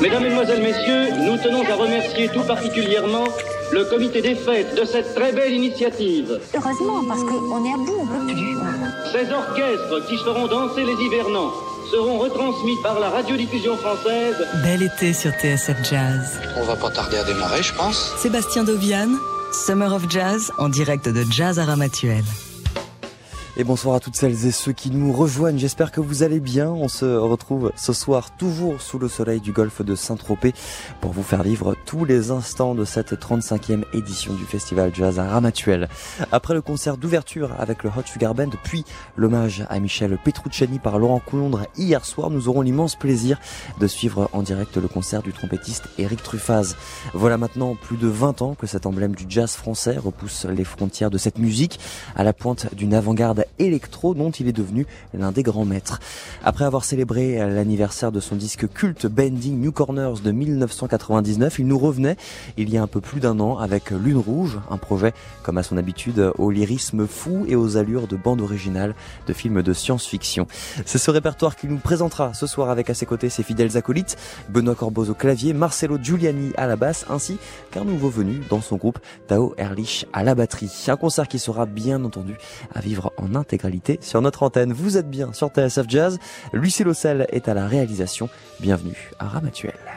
Mesdames, Mesdemoiselles, Messieurs, nous tenons à remercier tout particulièrement le comité des fêtes de cette très belle initiative. Heureusement, parce qu'on est à bout, on peut plus. Ces orchestres qui feront danser les hivernants seront retransmis par la radiodiffusion française. Bel été sur TSF Jazz. On va pas tarder à démarrer, je pense. Sébastien Dovian, Summer of Jazz, en direct de Jazz à Ramatuel. Et bonsoir à toutes celles et ceux qui nous rejoignent. J'espère que vous allez bien. On se retrouve ce soir toujours sous le soleil du golfe de Saint-Tropez pour vous faire vivre tous les instants de cette 35e édition du festival jazz à Ramatuel. Après le concert d'ouverture avec le Hot Sugar Band, puis l'hommage à Michel Petrucciani par Laurent Coulondre hier soir, nous aurons l'immense plaisir de suivre en direct le concert du trompettiste Eric Truffaz. Voilà maintenant plus de 20 ans que cet emblème du jazz français repousse les frontières de cette musique à la pointe d'une avant-garde électro dont il est devenu l'un des grands maîtres. Après avoir célébré l'anniversaire de son disque culte Bending New Corners de 1999, il nous revenait il y a un peu plus d'un an avec Lune Rouge, un projet comme à son habitude au lyrisme fou et aux allures de bande originale de films de science-fiction. C'est ce répertoire qu'il nous présentera ce soir avec à ses côtés ses fidèles acolytes, Benoît Corboz au clavier, Marcelo Giuliani à la basse, ainsi qu'un nouveau venu dans son groupe, Tao Erlich à la batterie. Un concert qui sera bien entendu à vivre en intégralité sur notre antenne. Vous êtes bien sur TSF Jazz. Lucie Lossel est à la réalisation. Bienvenue à Ramatuel.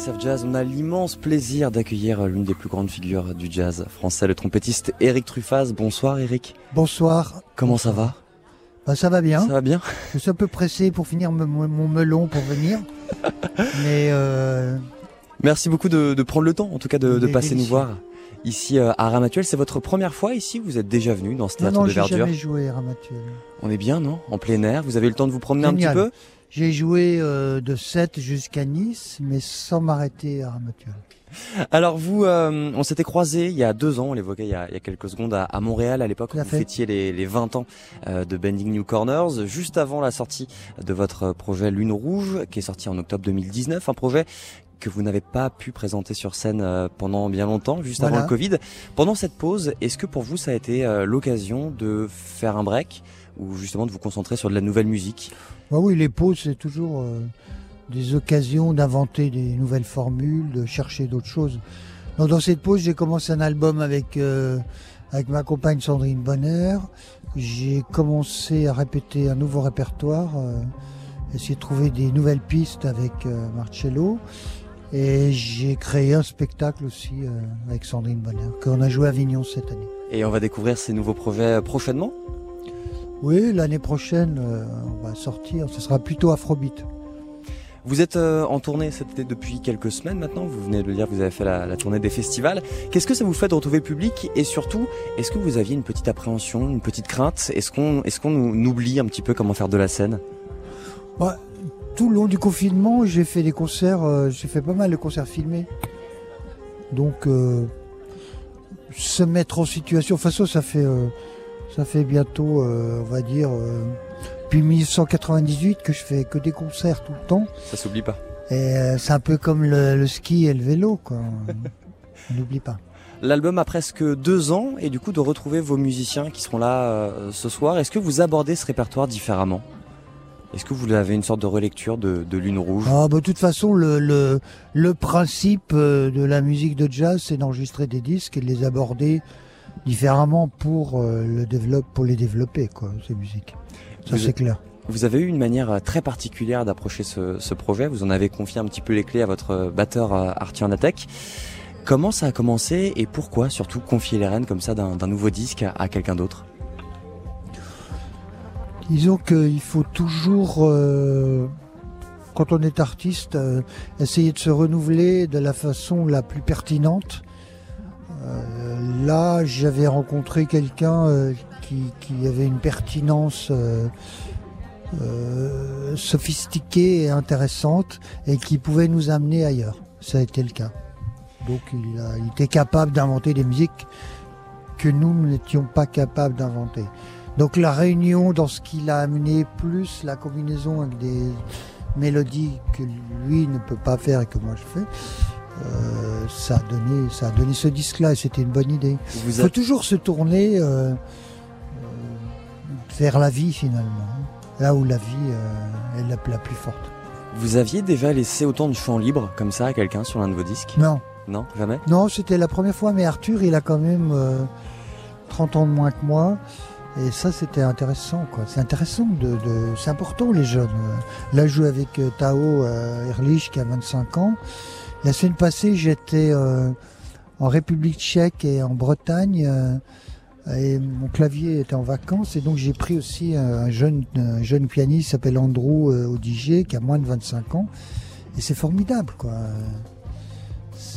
TSF Jazz. On a l'immense plaisir d'accueillir euh, l'une des plus grandes figures du jazz français, le trompettiste Eric Truffaz. Bonsoir Eric. Bonsoir. Comment ça va? Bah, Ça va bien. Ça va bien? Je suis un peu pressé pour finir mon melon pour venir. Mais euh... Merci beaucoup de, de, prendre le temps, en tout cas de, de passer nous voir ici euh, à Ramatuel. C'est votre première fois ici Vous êtes déjà venu dans ce théâtre non, non, de verdure? Non, jamais joué à Ramatuel. On est bien, non? En plein air. Vous avez eu le temps de vous promener un petit peu? J'ai joué euh, de 7 jusqu'à Nice, mais sans m'arrêter à Ramatuel. Alors vous, euh, on s'était croisés il y a deux ans, on l'évoquait il, y a quelques secondes à, à Montréal à l'époque où vous fêtiez les, les 20 ans euh, de Bending New Corners, juste avant la sortie de votre projet Lune Rouge, qui est sorti en octobre 2019, un projet que vous n'avez pas pu présenter sur scène euh, pendant bien longtemps, juste voilà. avant le Covid. Pendant cette pause, est-ce que pour vous ça a été euh, l'occasion de faire un break ou justement de vous concentrer sur de la nouvelle musique? Bah Oui, les pauses c'est toujours euh, des occasions d'inventer des nouvelles formules, de chercher d'autres choses. Dans cette pause, j'ai commencé un album avec euh, ma compagne Sandrine Bonner. J'ai commencé à répéter un nouveau répertoire, euh, essayer de trouver des nouvelles pistes avec Marcello. Et j'ai créé un spectacle aussi avec Sandrine Bonner, qu'on a joué à Avignon cette année. Et on va découvrir ces nouveaux projets prochainement? Oui, l'année prochaine, euh, on va sortir, ce sera plutôt Afrobeat. Vous êtes euh, en tournée cet été depuis quelques semaines maintenant, vous venez de le dire, vous avez fait la, la tournée des festivals. Qu'est-ce que ça vous fait de retrouver le public? Et surtout, est-ce que vous aviez une petite appréhension, une petite crainte? Est-ce qu'on est qu'on oublie un petit peu comment faire de la scène? Ouais, Tout le long du confinement, j'ai fait des concerts, euh, j'ai fait pas mal de concerts filmés. Donc, euh, se mettre en situation, enfin ça, ça fait, euh, ça fait bientôt, euh, on va dire, depuis 1998 que je fais que des concerts tout le temps. Ça s'oublie pas. Et c'est un peu comme le, le, ski et le vélo, quoi. On n'oublie pas. L'album a presque deux ans et du coup de retrouver vos musiciens qui seront là euh, ce soir, est-ce que vous abordez ce répertoire différemment? Est-ce que vous avez une sorte de relecture de, de Lune Rouge? Ah, bah, De toute façon, le, le, le principe euh, de la musique de jazz, c'est d'enregistrer des disques et de les aborder différemment pour, euh, le développe, pour les développer, quoi, ces musiques. Ça, c'est clair. Vous avez eu une manière très particulière d'approcher ce, ce, projet. Vous en avez confié un petit peu les clés à votre batteur Arthur Natek. Comment ça a commencé et pourquoi surtout confier les rênes comme ça d'un nouveau disque à, à quelqu'un d'autre? Disons qu'il faut toujours, euh, quand on est artiste, euh, essayer de se renouveler de la façon la plus pertinente. Euh, là, j'avais rencontré quelqu'un euh, qui, avait une pertinence euh, sophistiquée et intéressante et qui pouvait nous amener ailleurs. Ça a été le cas. Donc il était capable d'inventer des musiques que nous n'étions pas capables d'inventer. Donc la réunion dans ce qu'il a amené, plus la combinaison avec des mélodies que lui ne peut pas faire et que moi je fais, euh, ça, a donné, ça a donné ce disque-là et c'était une bonne idée. Il faut toujours se tourner euh, euh, vers la vie finalement, là où la vie est la, la plus forte. Vous aviez déjà laissé autant de champs libres comme ça à quelqu'un sur l'un de vos disques? Non. Non, jamais? Non, c'était la première fois, mais Arthur, il a quand même euh, 30 ans de moins que moi. Et ça, c'était intéressant, quoi. C'est intéressant, de, de c'est important, les jeunes. Là, je joue avec Tao Erlich, qui a 25 ans. La semaine passée, j'étais euh, en République tchèque et en Bretagne. euh, et mon clavier était en vacances. Et donc, j'ai pris aussi un jeune, un jeune pianiste qui s'appelle Andrew euh, Odiger, qui a moins de 25 ans. Et c'est formidable, quoi.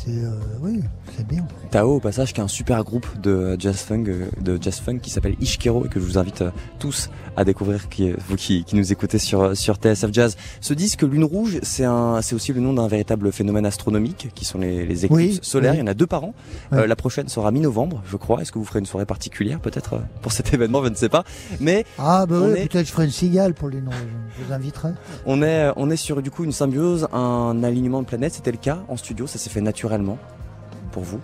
C'est euh, oui, c'est bien. Tao, au passage, qui est un super groupe de jazz funk, de jazz funk qui s'appelle Ishkero et que je vous invite tous à découvrir, qui, vous qui, qui nous écoutez sur sur TSF Jazz. Ce disque Lune Rouge, c'est un, c'est aussi le nom d'un véritable phénomène astronomique qui sont les, les éclipses Oui, solaires. oui. Il y en a deux par an. Euh, la prochaine sera mi-novembre, je crois. Est-ce que vous ferez une soirée particulière, peut-être euh, pour cet événement? Je ne sais pas. Mais Ah bah oui, est- peut-être je ferai une cigale pour les noms. Je vous inviterai. on est on est sur du coup une symbiose, un alignement de planètes. C'était le cas en studio. Ça s'est fait naturellement pour vous?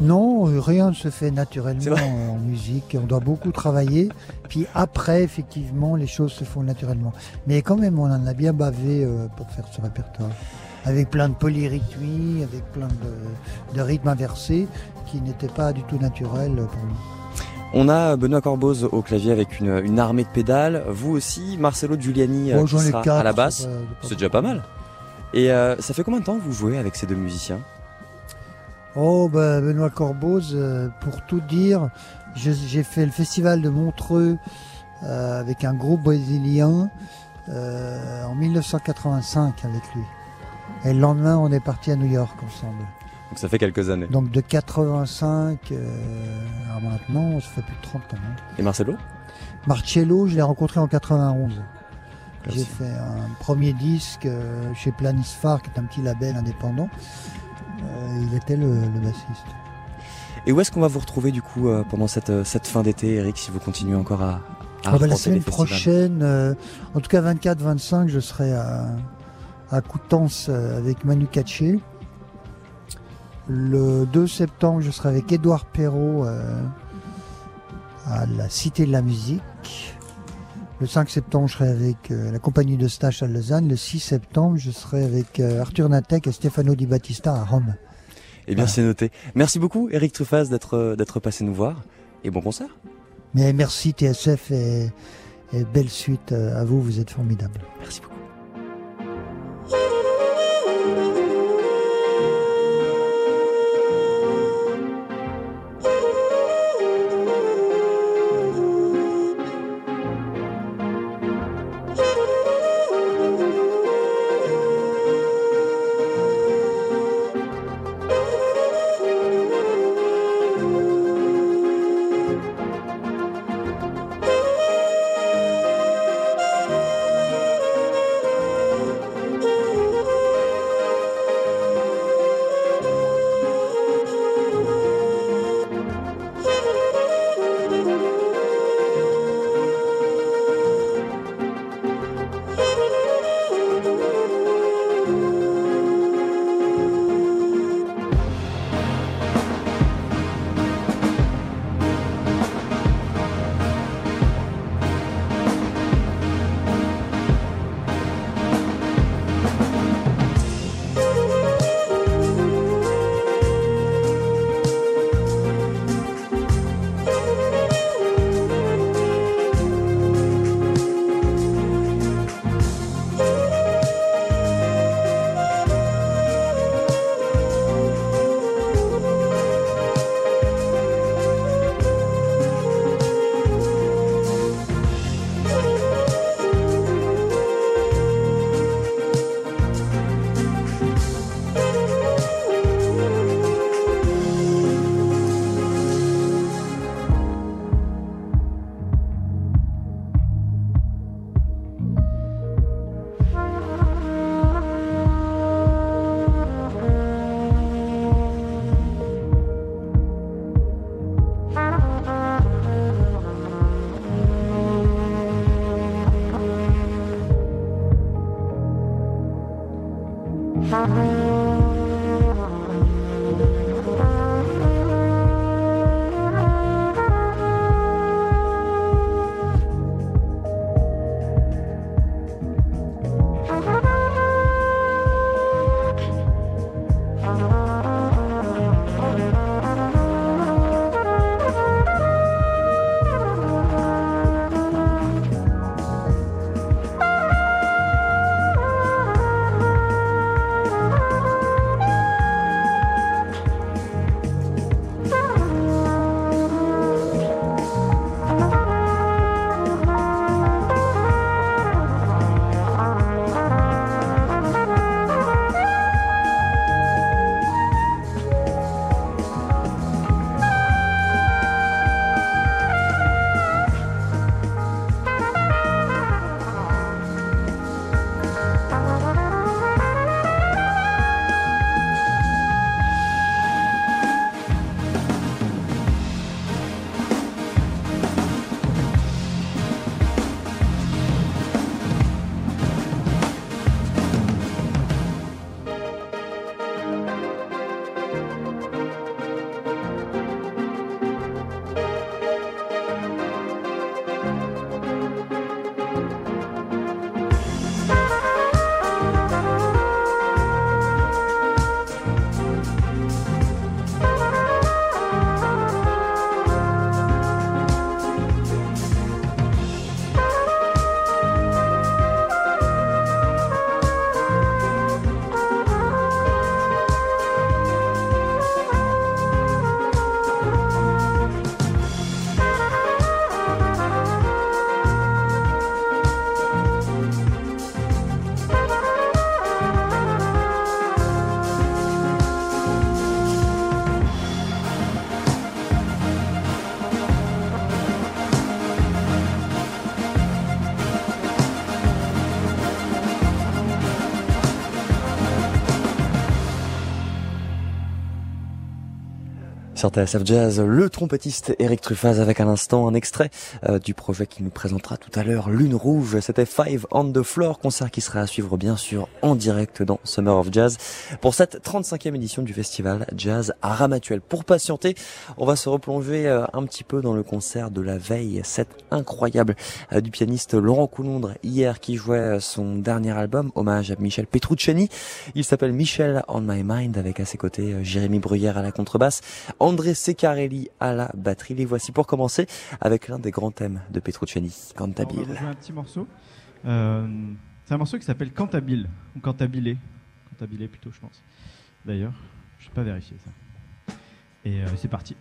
Non, euh, rien ne se fait naturellement en musique. On doit beaucoup travailler. Puis après, effectivement, les choses se font naturellement. Mais quand même, on en a bien bavé euh, pour faire ce répertoire. Avec plein de polyrythmies, avec plein de, de rythmes inversés qui n'étaient pas du tout naturels pour nous. On a Benoît Corboz au clavier avec une, une armée de pédales. Vous aussi, Marcelo Giuliani euh, Bon, qui j'en ai sera quatre. à la basse. pas- c'est déjà pas mal. Et euh, ça fait combien de temps que vous jouez avec ces deux musiciens? Oh, bah, Benoît Corboz, euh, pour tout dire, j'ai fait le festival de Montreux euh, avec un groupe brésilien euh, en 1985 avec lui. Et le lendemain, on est parti à New York ensemble. Donc ça fait quelques années. Donc de 85 euh, à maintenant, ça fait plus de 30 ans. hein. Et Marcelo? Marcello, je l'ai rencontré en 91. J'ai fait un premier disque chez Planisphare, qui est un petit label indépendant. Euh, il était le, le bassiste. Et où est-ce qu'on va vous retrouver du coup euh, pendant cette, euh, cette fin d'été, Eric, si vous continuez encore à, à Ah bah, la semaine prochaine, en tout cas 24-25, je serai à, à Coutances avec Manu Katché. Le 2 septembre, je serai avec Édouard Perrault à la Cité de la Musique. Le 5 septembre, je serai avec euh, la compagnie de stage à Lausanne. Le 6 septembre, je serai avec euh, Arthur Natek et Stefano Di Battista à Rome. Eh bien, Voilà. c'est noté. Merci beaucoup, Eric Truffaz, d'être euh, d'être passé nous voir. Et bon concert. Mais merci TSF et, et belle suite à vous, vous êtes formidables. Merci beaucoup. Sur TSF Jazz, le trompettiste Eric Truffaz avec à l'instant un extrait euh, du projet qu'il nous présentera tout à l'heure, Lune Rouge. C'était Five on the Floor, concert qui sera à suivre bien sûr en direct dans Summer of Jazz pour cette 35e édition du festival Jazz à Ramatuel. Pour patienter, on va se replonger euh, un petit peu dans le concert de la veille, cet incroyable euh, du pianiste Laurent Coulondre hier qui jouait son dernier album, hommage à Michel Petrucciani. Il s'appelle Michel on My Mind avec à ses côtés Jérémy Bruyère à la contrebasse. André Secarelli à la batterie. Les voici pour commencer avec l'un des grands thèmes de Petrucciani, Cantabile. On va un petit morceau. Euh, c'est un morceau qui s'appelle Cantabile, ou Cantabile. Cantabile plutôt, je pense. D'ailleurs, je n'ai pas vérifié ça. Et euh, c'est parti.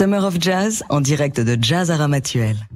Summer of Jazz en direct de Jazz Aramatuel.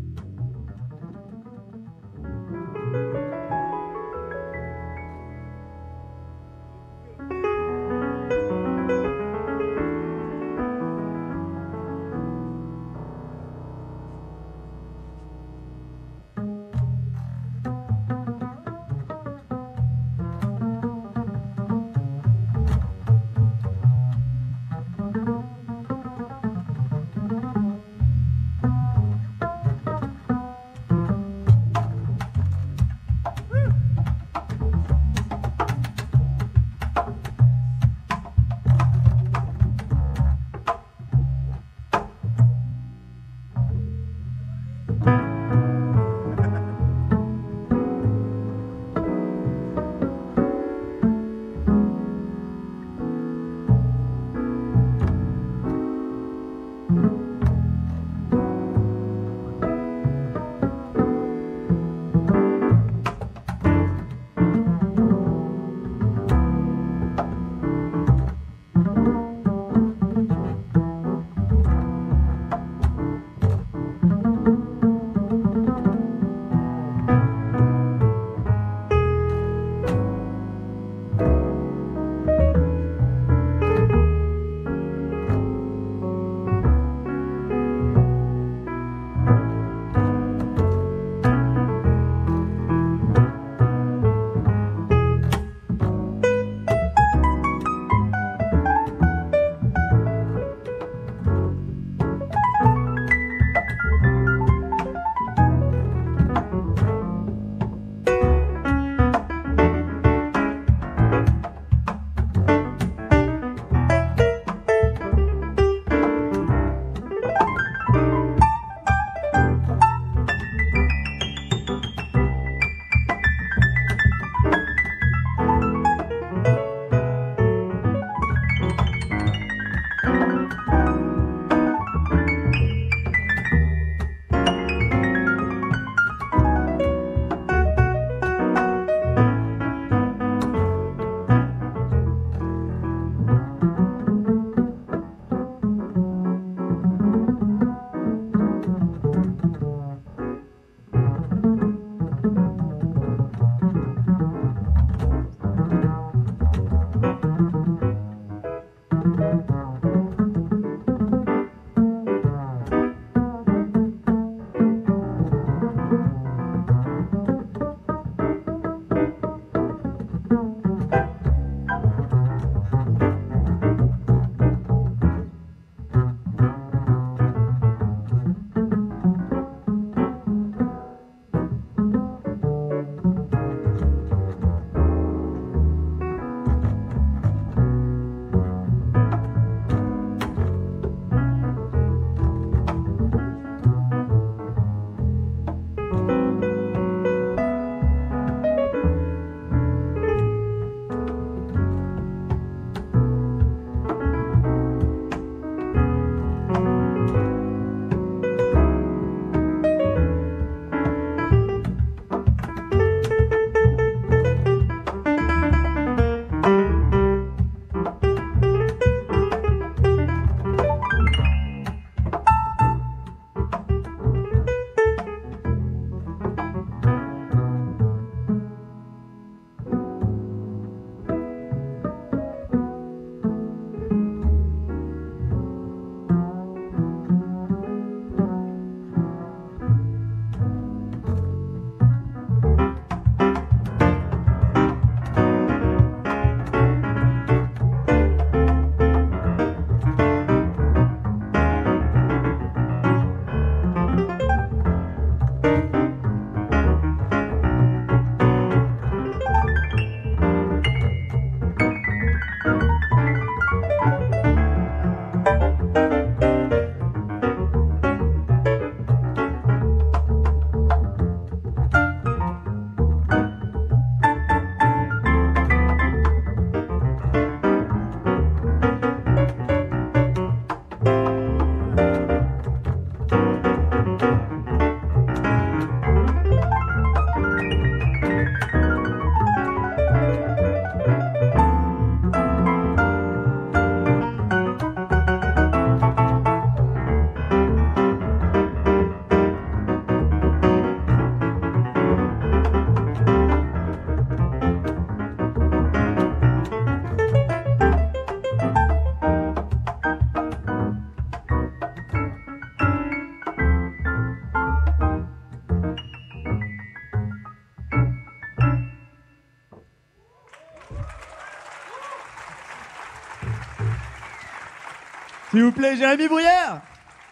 S'il vous plaît, Jérémy Bruyère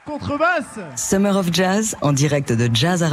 Contrebasse. Summer of Jazz en direct de Jazz à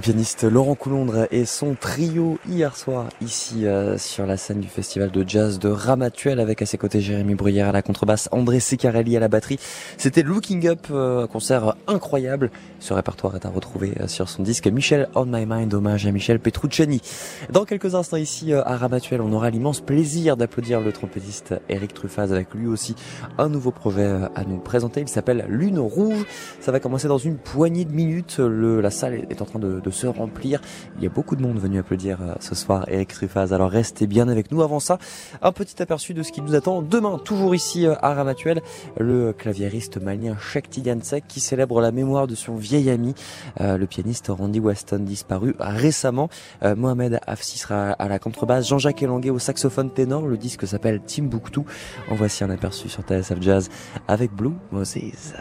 Le pianiste Laurent Coulondre et son trio hier soir ici euh, sur la scène du festival de jazz de Ramatuel avec à ses côtés Jérémy Bruyère à la contrebasse, André Secarelli à la batterie. C'était Looking Up, euh, concert incroyable. Ce répertoire est à retrouver euh, sur son disque Michel On My Mind, hommage à Michel Petrucciani. Dans quelques instants ici à Ramatuel, on aura l'immense plaisir d'applaudir le trompettiste Eric Truffaz avec lui aussi un nouveau projet à nous présenter. Il s'appelle Lune Rouge. Ça va commencer dans une poignée de minutes. Le, la salle est en train de de se remplir. Il y a beaucoup de monde venu applaudir euh, ce soir Eric Truffaz. Alors restez bien avec nous. Avant ça, un petit aperçu de ce qui nous attend demain, toujours ici euh, à Ramatuel, le claviériste malien Shakti Gansek qui célèbre la mémoire de son vieil ami, euh, le pianiste Randy Weston, disparu récemment. Mohamed Afsi sera à la contrebasse, Jean-Jacques Elanguet au saxophone ténor. Le disque s'appelle Timbuktu. En voici un aperçu sur TSF Jazz avec Blue Moses.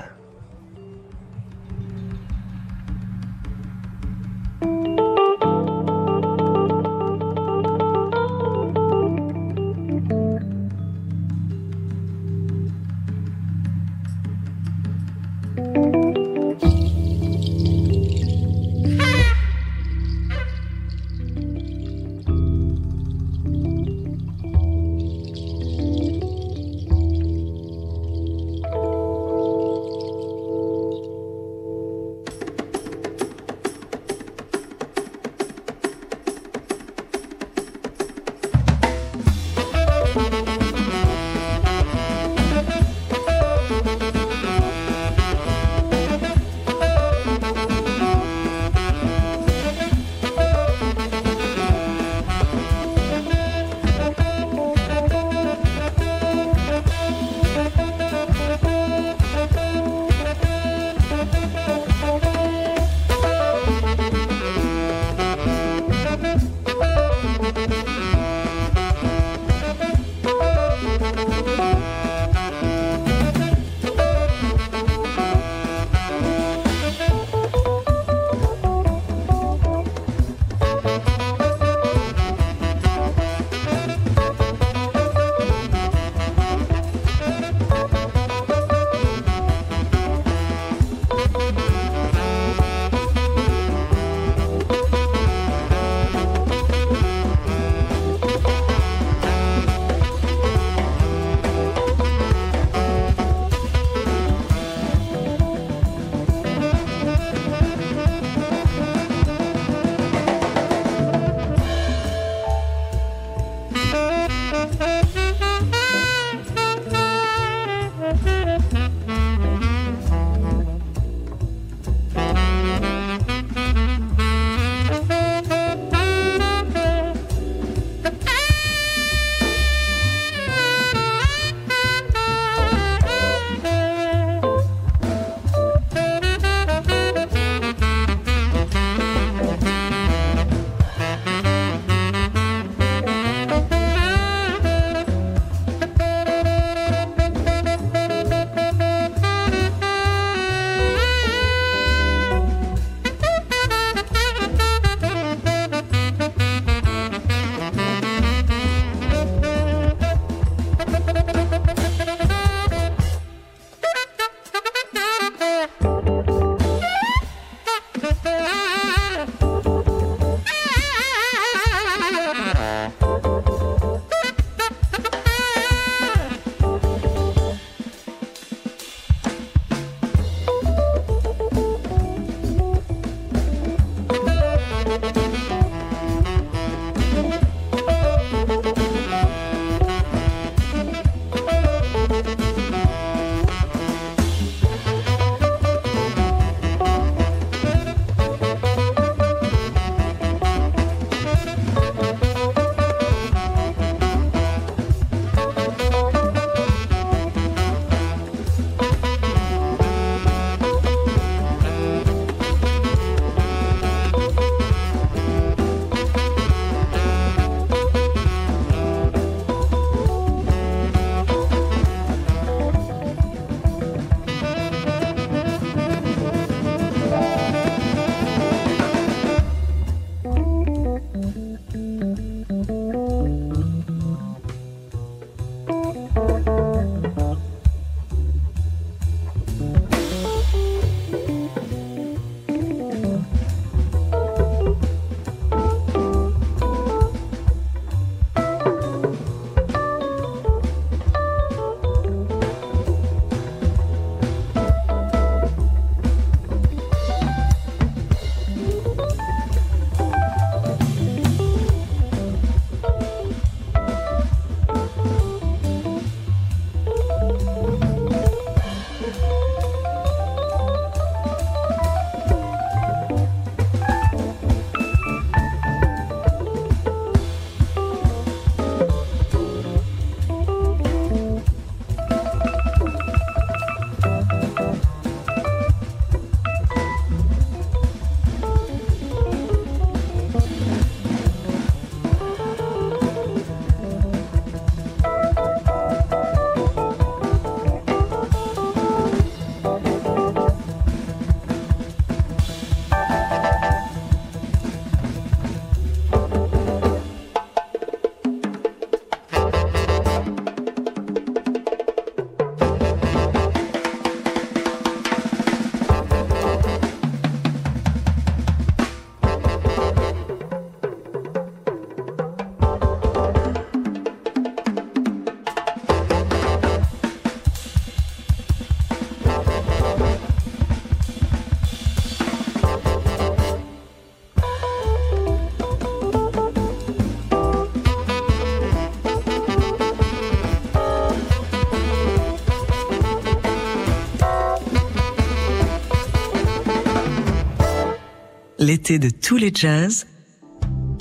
L'été de tous les jazz.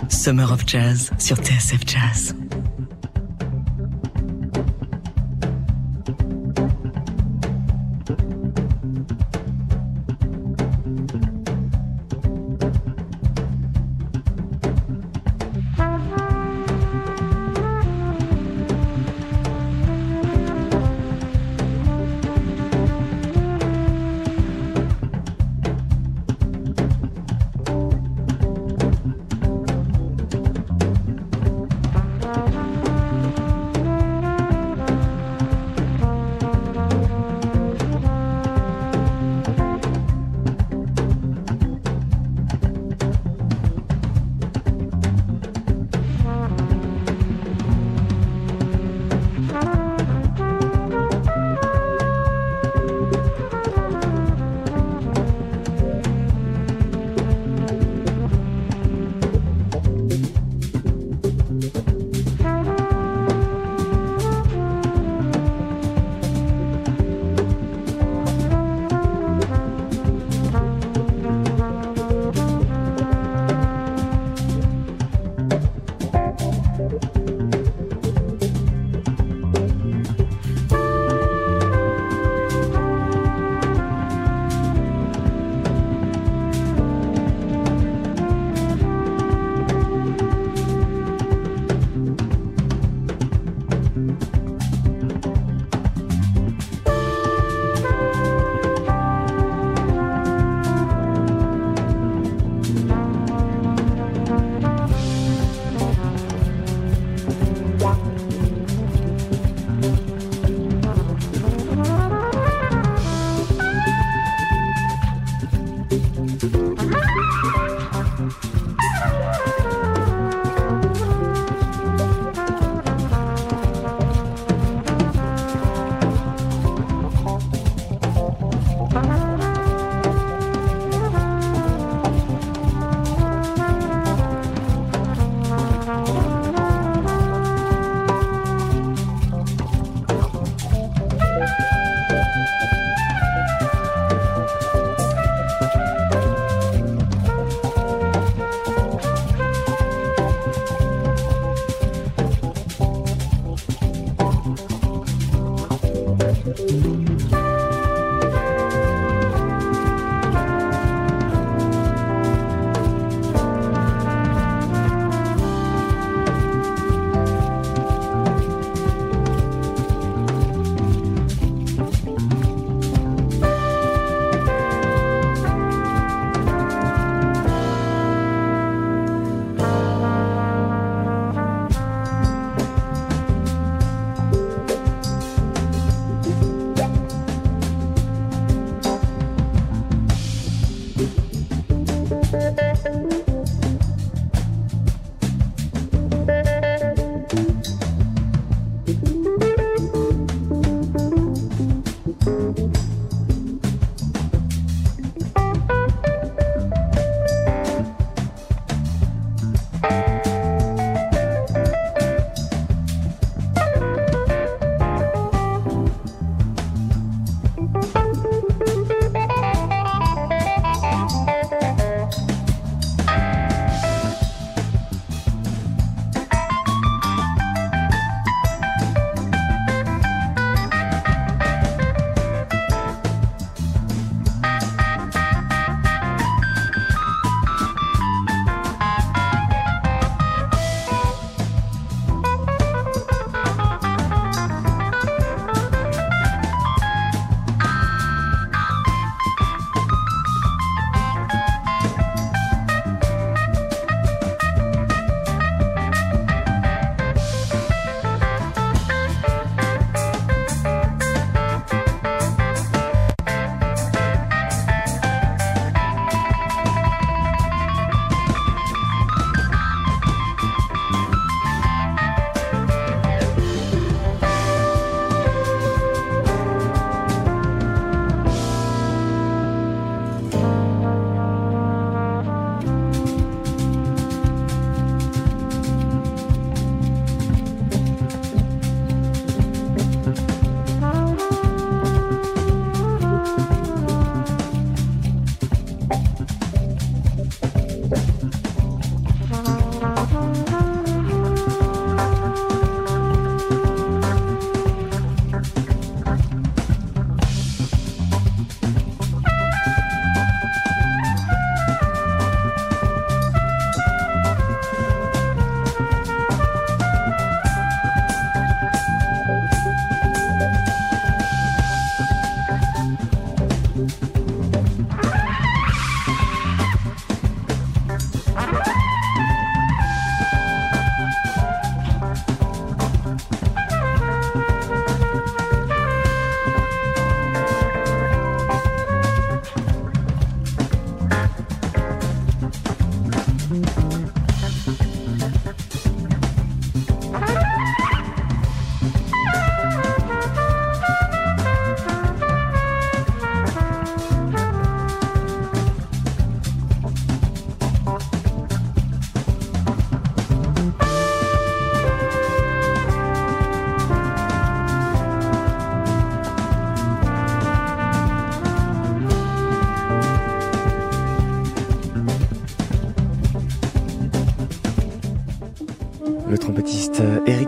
Summer of Jazz sur TSF Jazz.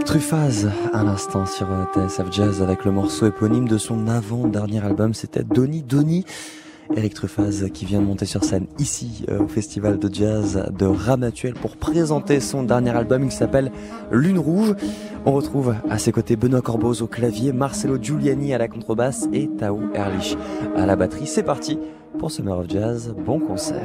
Eric Truffaz, à l'instant sur TSF Jazz avec le morceau éponyme de son avant-dernier album, c'était Donny Donny. Eric Truffaz qui vient de monter sur scène ici euh, au festival de jazz de Ramatuel pour présenter son dernier album qui s'appelle Lune Rouge. On retrouve à ses côtés Benoît Corboz au clavier, Marcelo Giuliani à la contrebasse et Tao Erlich à la batterie. C'est parti pour Summer of Jazz. Bon concert.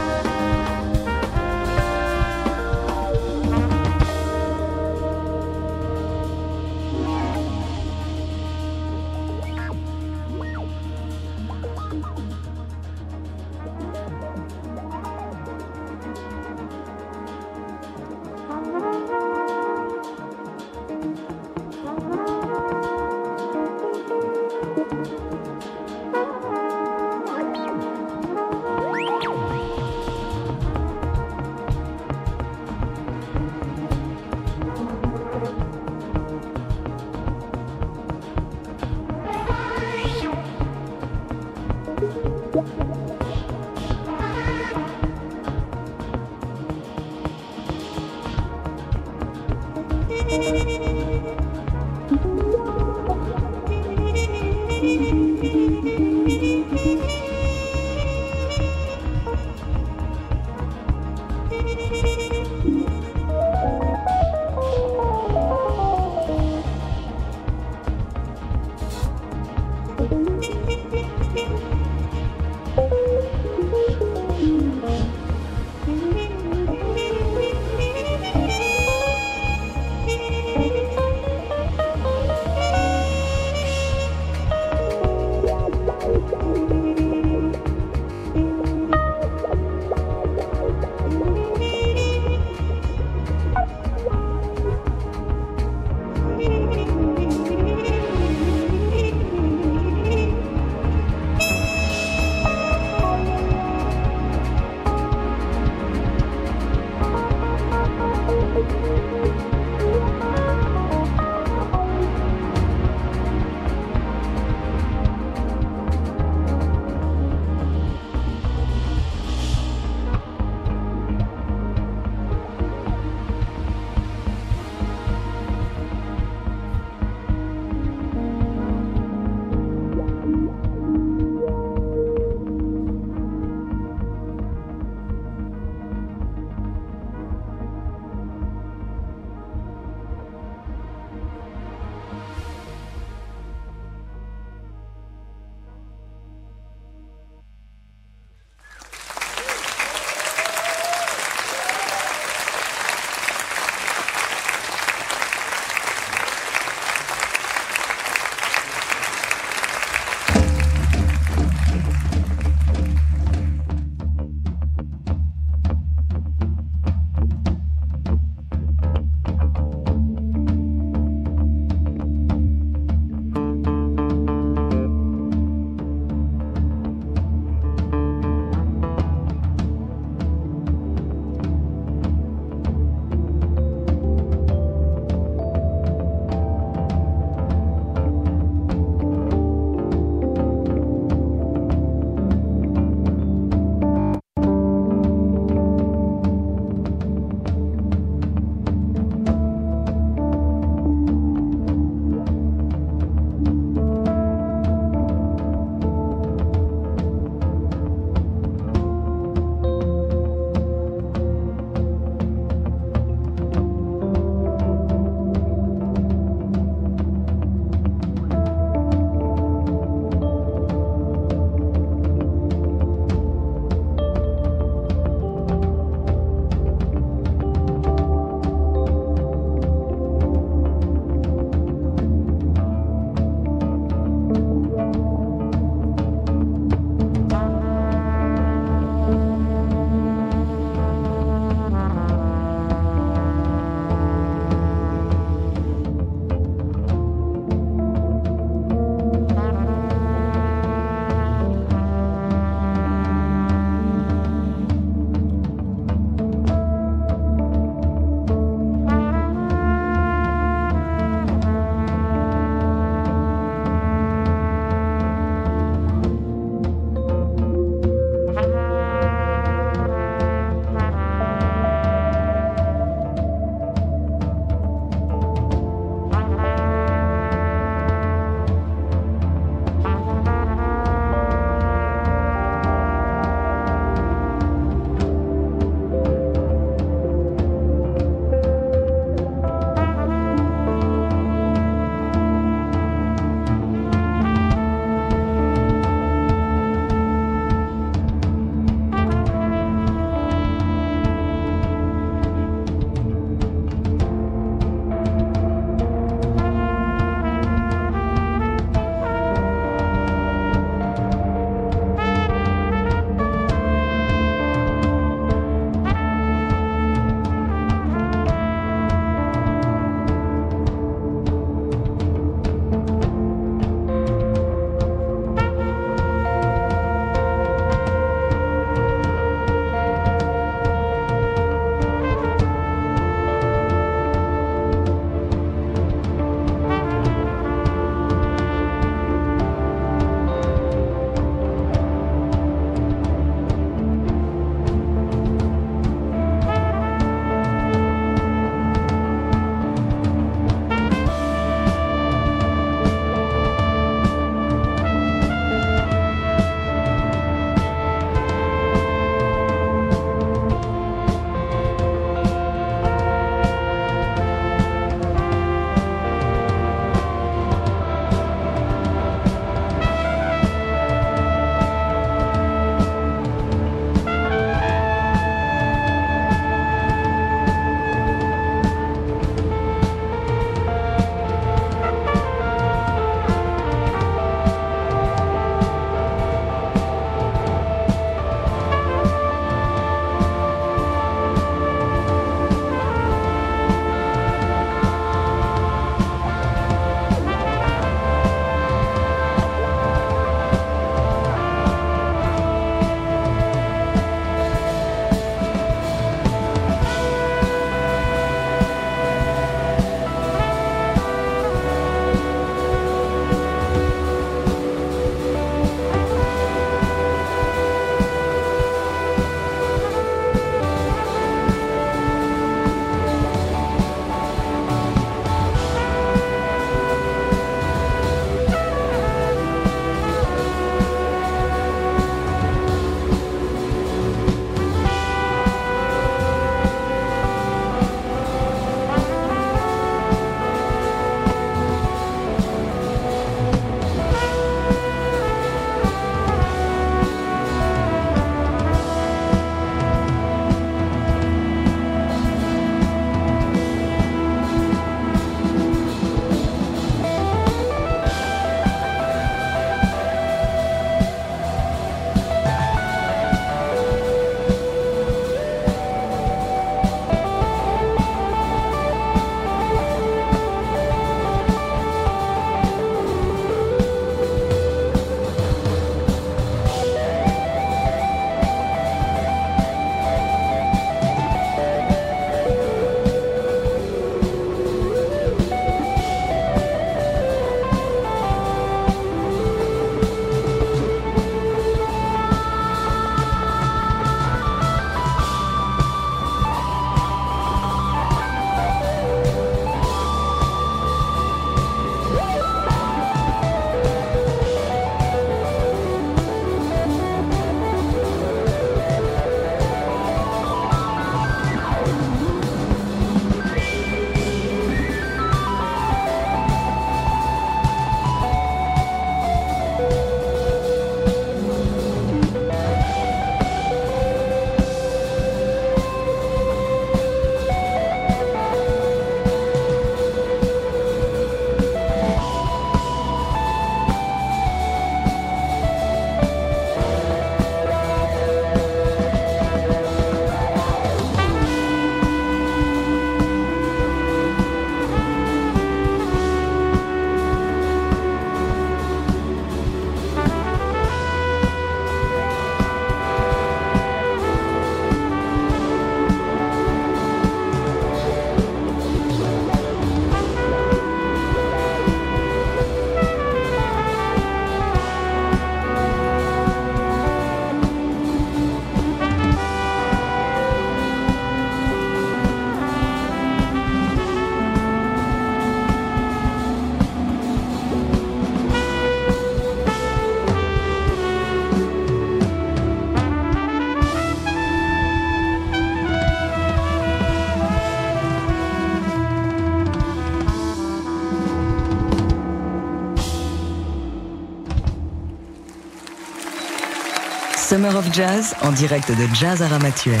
Summer of Jazz en direct de Jazz à Ramatuel.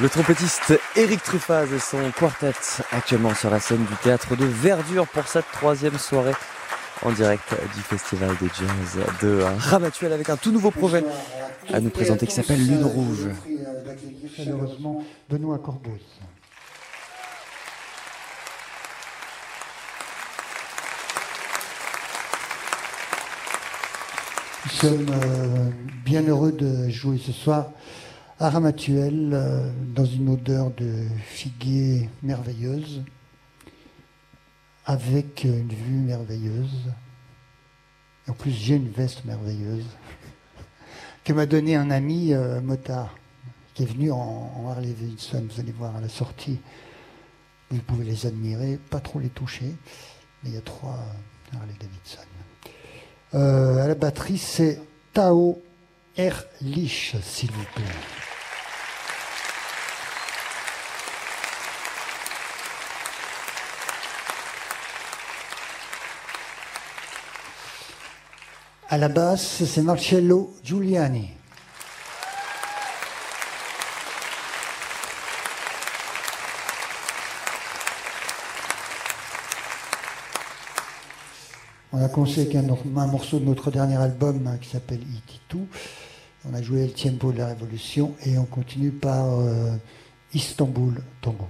Le trompettiste Eric Truffaz et son quartet actuellement sur la scène du théâtre de Verdure pour cette troisième soirée en direct du festival de jazz de Ramatuel avec un tout nouveau projet à nous présenter qui s'appelle Lune Rouge. Malheureusement, Benoît. Sommes euh, bien heureux de jouer ce soir à Ramatuel euh, dans une odeur de figuier merveilleuse, avec une vue merveilleuse. En plus, j'ai une veste merveilleuse que m'a donné un ami euh, motard qui est venu en, en Harley Davidson. Vous allez voir à la sortie, vous pouvez les admirer, pas trop les toucher, mais il y a trois Harley Davidson. Euh, à la batterie, c'est Tao Erlich, s'il vous plaît. À la basse, c'est Marcello Giuliani. On a commencé avec un, un morceau de notre dernier album hein, qui s'appelle Ititu. On a joué El Tiempo de la Révolution et on continue par euh, Istanbul Tango.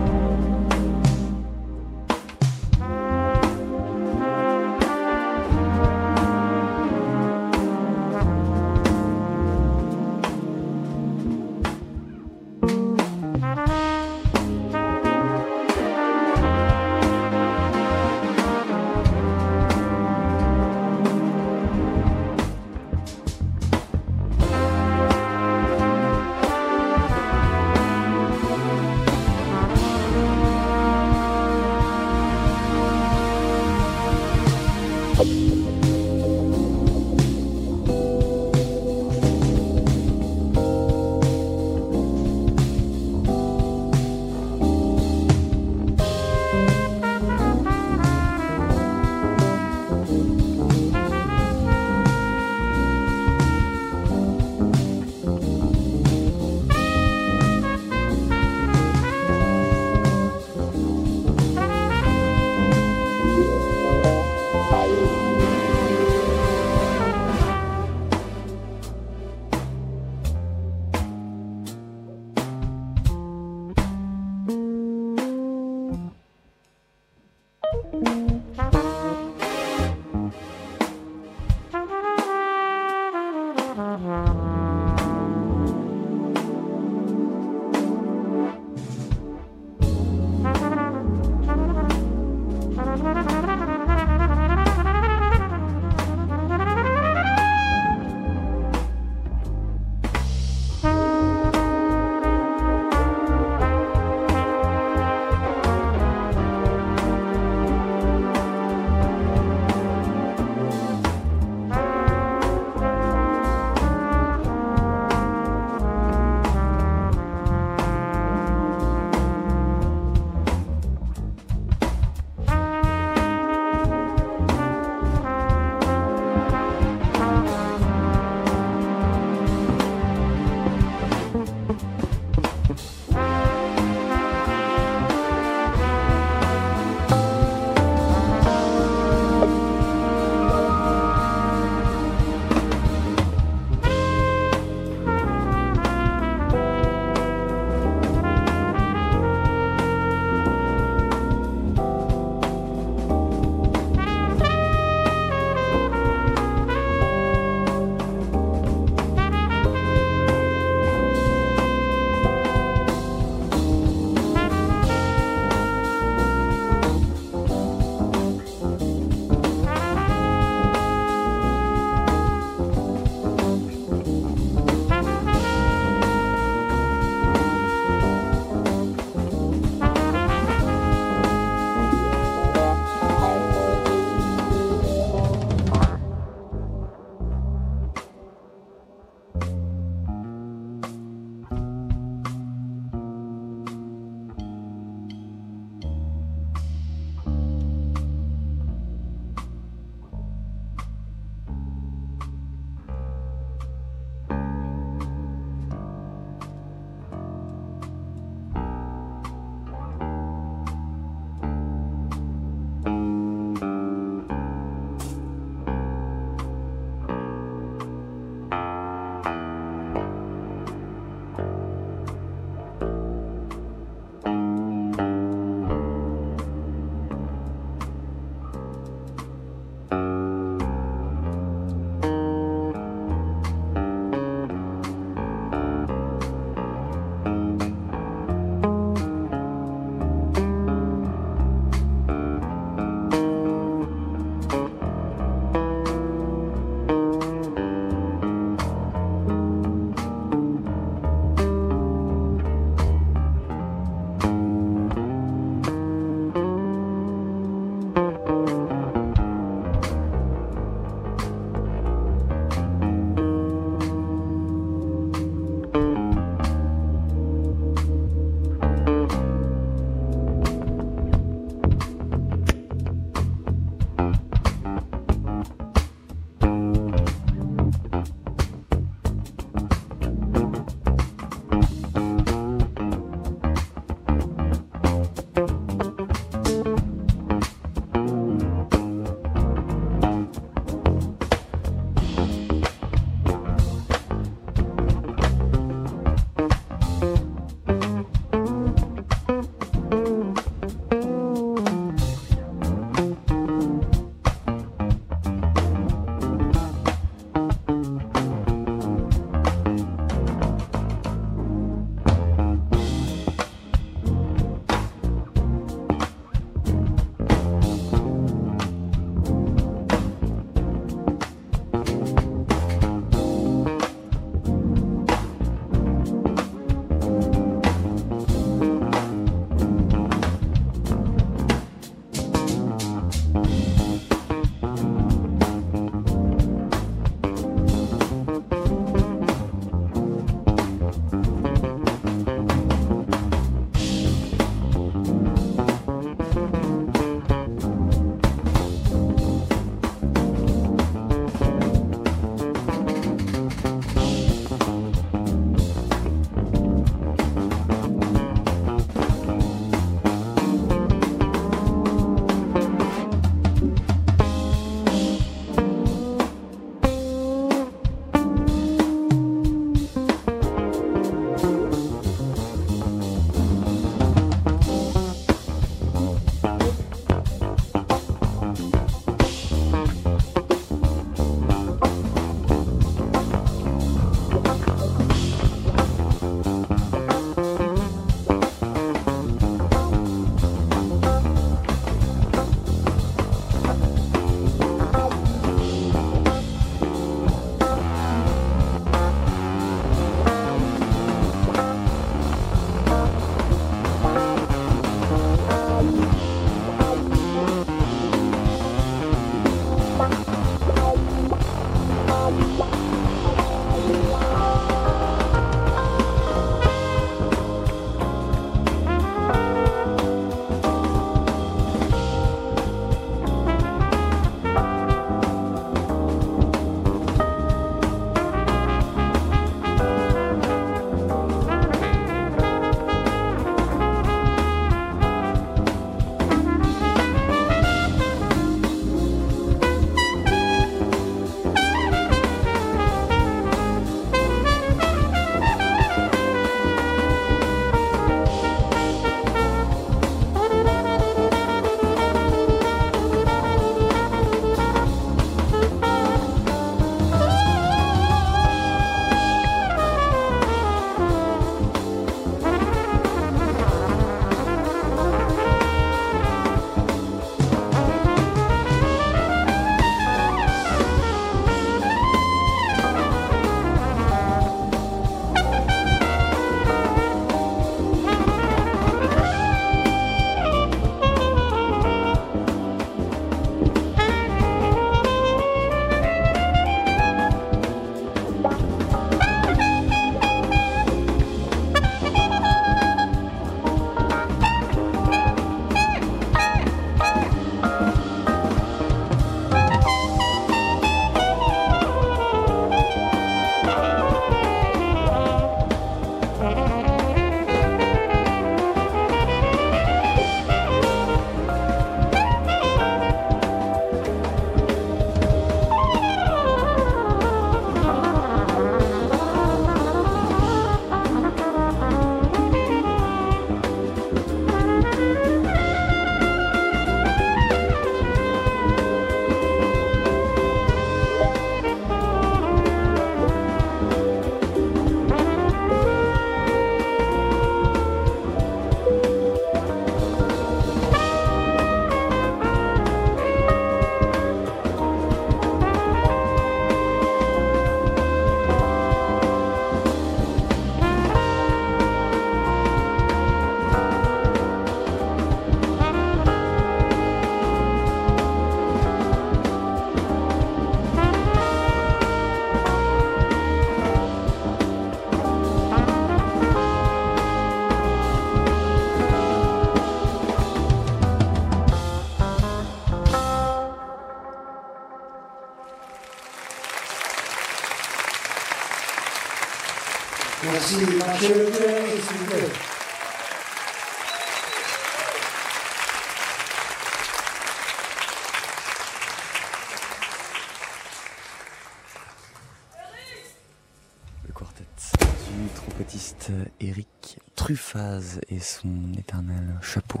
Son éternel chapeau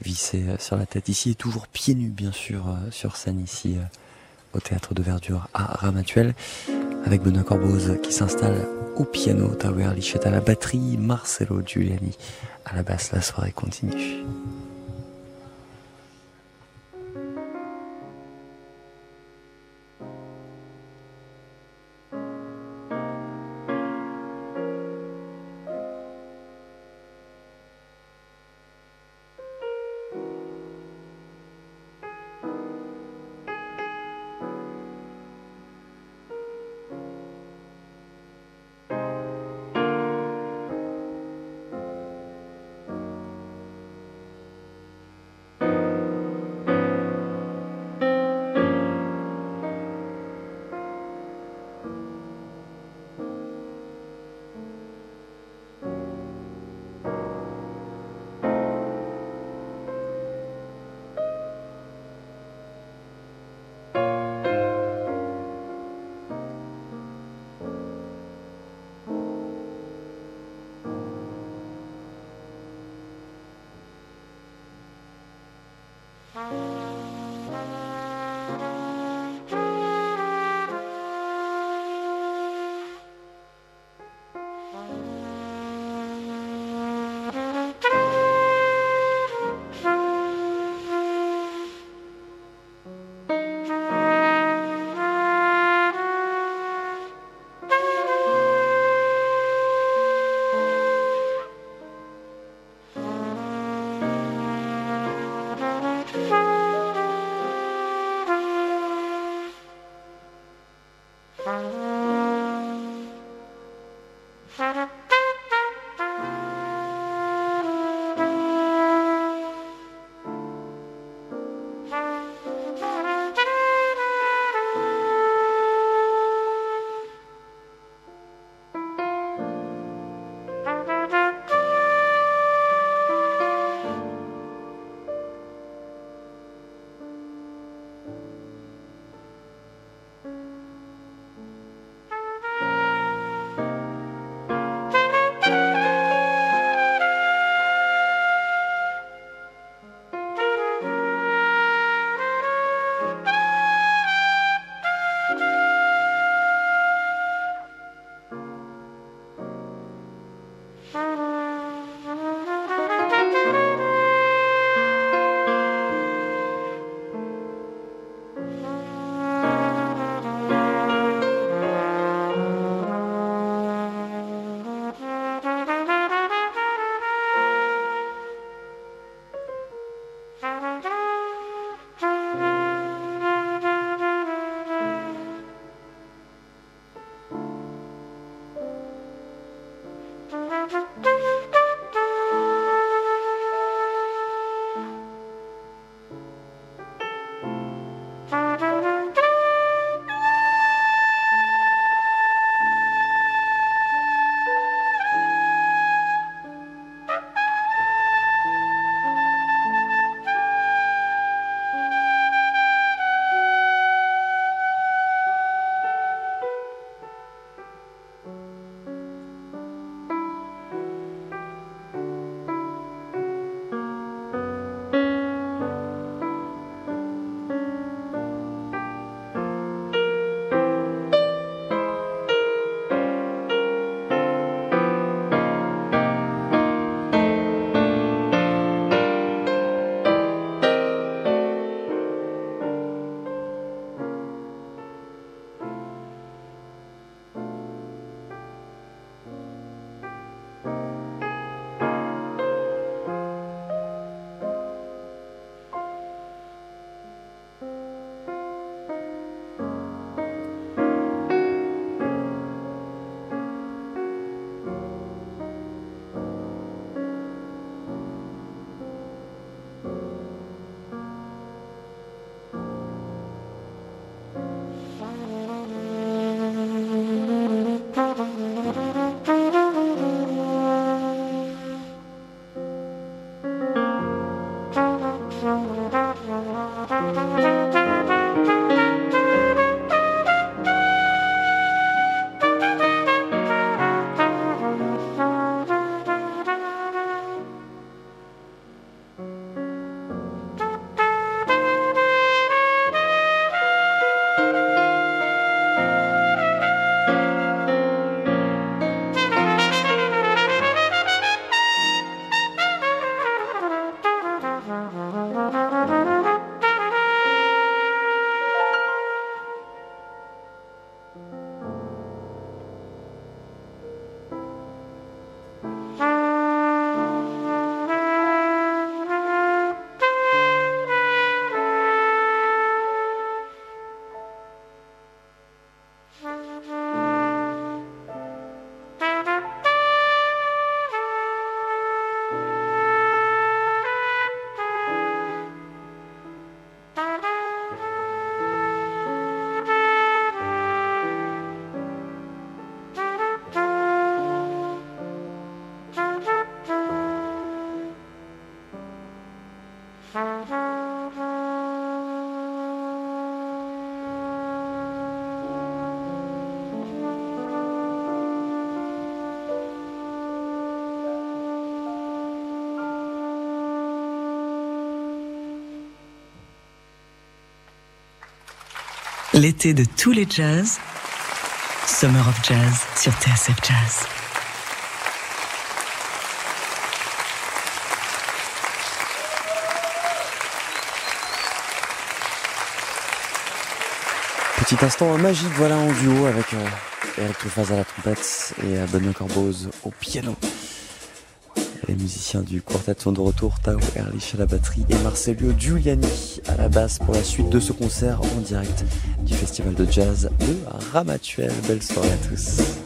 vissé sur la tête ici et toujours pieds nus bien sûr euh, sur scène ici euh, au théâtre de verdure à Ramatuel avec Benoît Corboz qui s'installe au piano, Tower Lichette à la batterie, Marcelo Giuliani à la basse. La soirée continue. L'été de tous les jazz. Summer of Jazz sur TSF Jazz. Petit instant magique, voilà, en duo avec euh, Eric Lefaz à la trompette et euh, Benoît Corboz au piano. Les musiciens du quartet sont de retour, Tao Erlich à la batterie et Marcelio Giuliani à la basse pour la suite de ce concert en direct du festival de jazz de Ramatuel. Belle soirée à tous.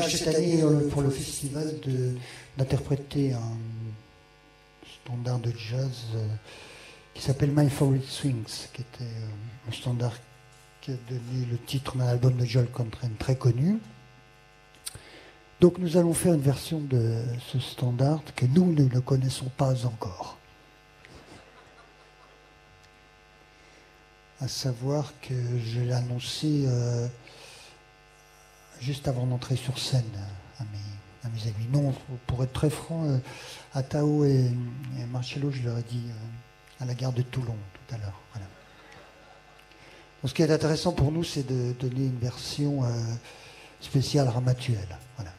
Cette année euh, pour le festival d'interpréter un standard de jazz euh, qui s'appelle My Favorite Swings, qui était euh, un standard qui a donné le titre d'un album de Joel Coltrane très connu. Donc nous allons faire une version de ce standard que nous ne connaissons pas encore. À savoir que je l'ai annoncé euh, juste avant d'entrer sur scène à mes, à mes amis. Non, pour être très franc, euh, à Tao et, Marcello, je leur ai dit euh, à la gare de Toulon tout à l'heure. Ce qui est intéressant pour nous, c'est de donner une version euh, spéciale ramatuelle. Voilà.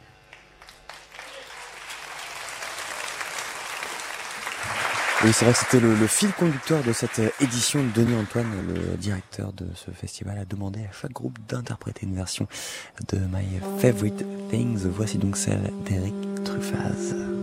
Oui, c'est vrai que c'était le, le fil conducteur de cette euh, édition. Denis Antoine, le directeur de ce festival, a demandé à chaque groupe d'interpréter une version de My Favorite Things. Voici donc celle d'Eric Truffaz.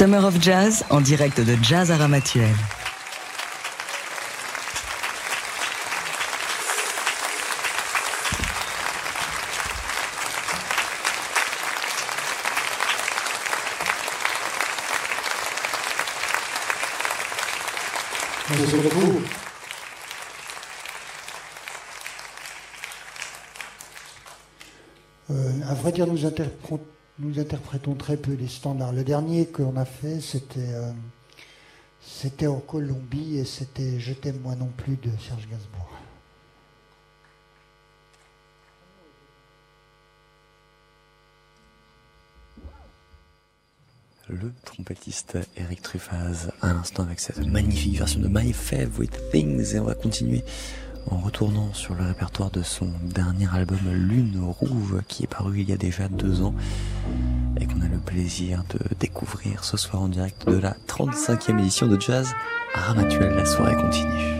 Summer of Jazz en direct de Jazz à Ramatuel. Euh, à vrai dire, nous, interpré- nous interprétons très peu les standards. Le dernier qu'on a fait, c'était euh, c'était en Colombie et c'était Je t'aime moi non plus de Serge Gainsbourg. Le trompettiste Eric Truffaz à l'instant avec cette magnifique version de My Favorite Things et on va continuer en retournant sur le répertoire de son dernier album Lune Rouge qui est paru il y a déjà deux ans et qu'on a le plaisir de découvrir ce soir en direct de la 35e édition de Jazz à Ramatuel. La soirée continue.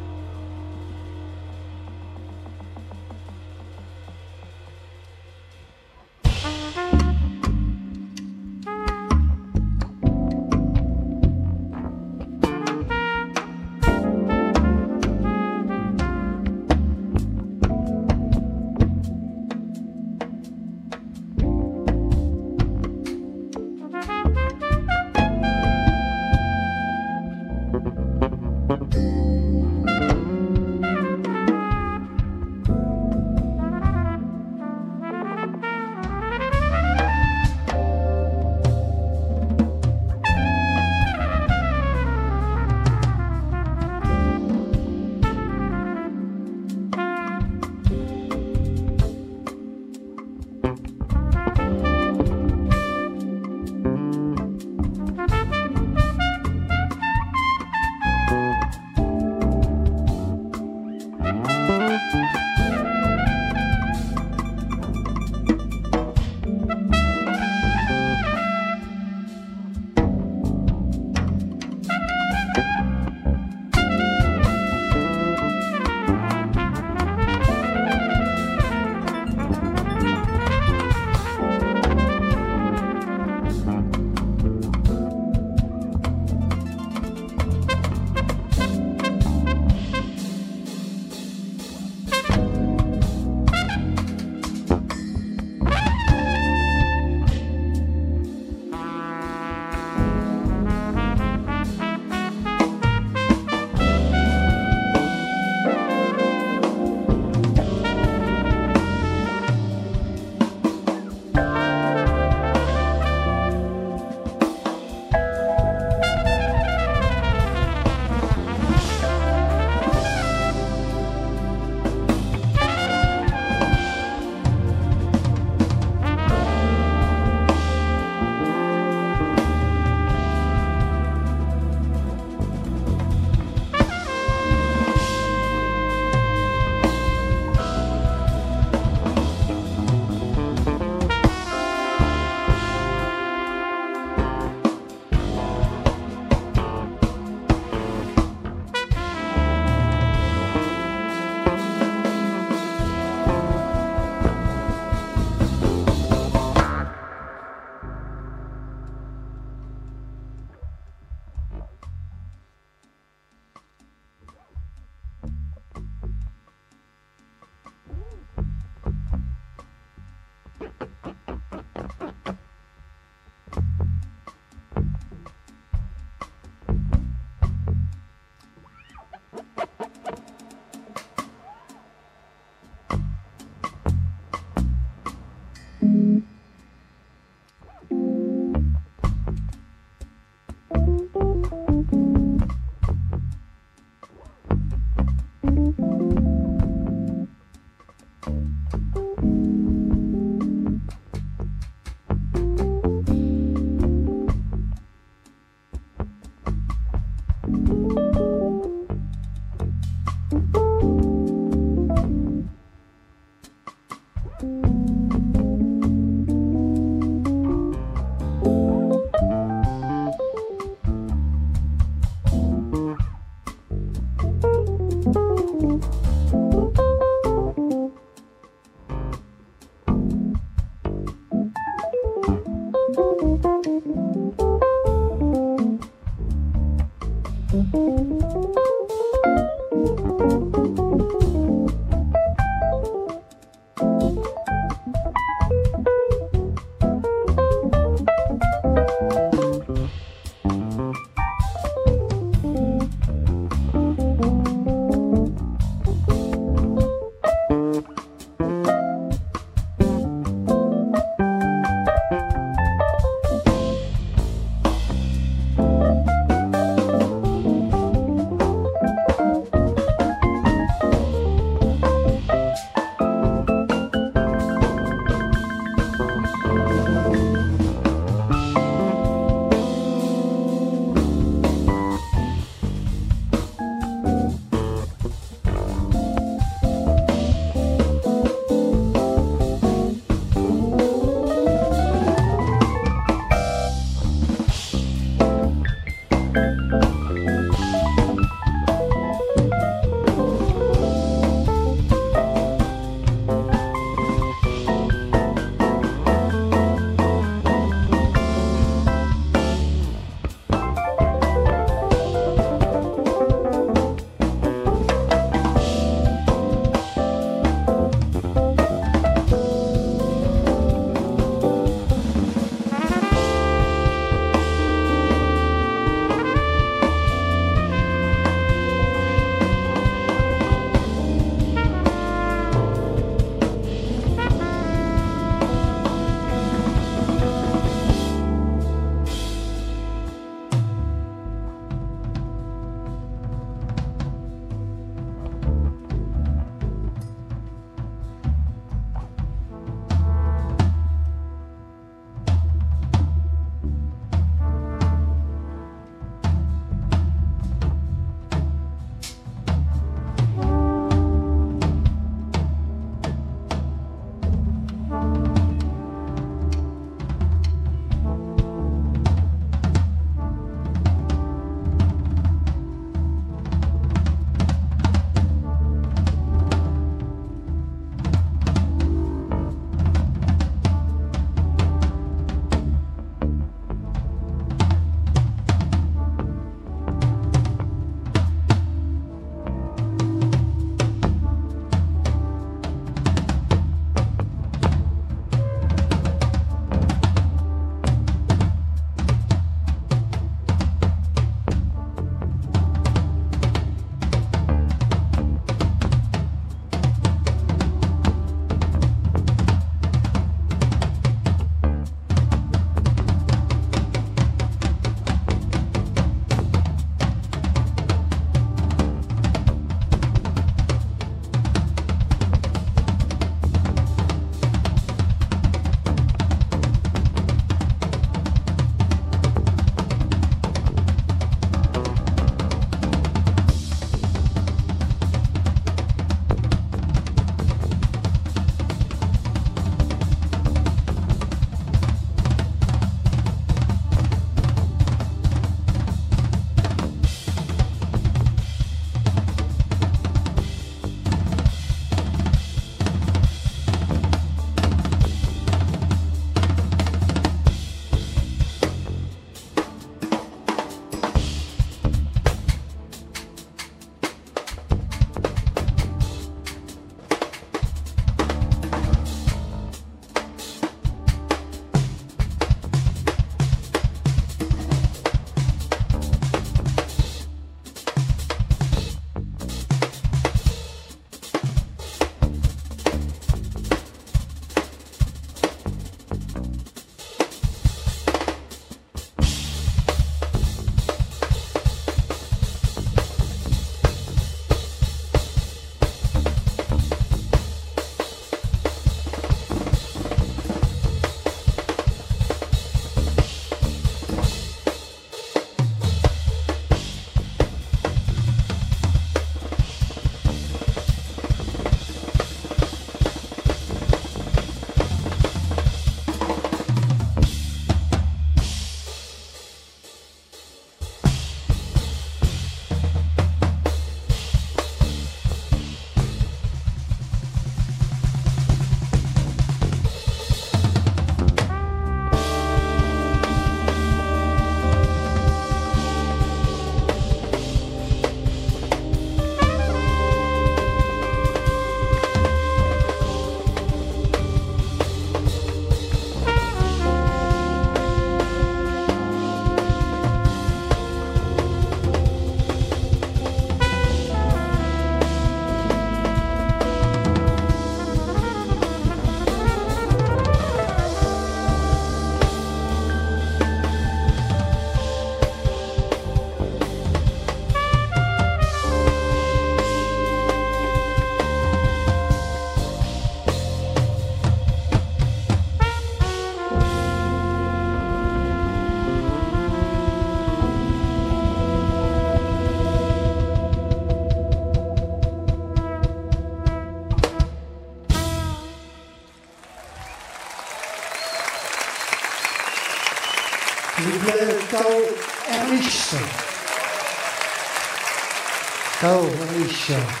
Tao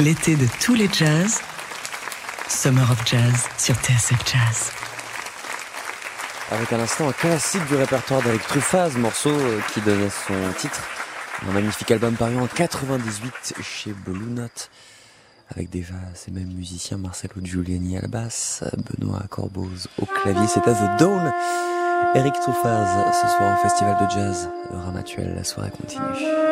L'été de tous les jazz. Summer of Jazz sur TSF Jazz. Avec un classique du répertoire d'Eric Truffaz, morceau euh, qui donnait son titre. Un magnifique album paru en 98 chez Blue Note. Avec déjà ces mêmes musiciens, Marcelo Giuliani à la basse, Benoît Corboz au clavier, c'était The Dawn. Eric Truffaz ce soir au festival de jazz de Ramatuel, la soirée continue.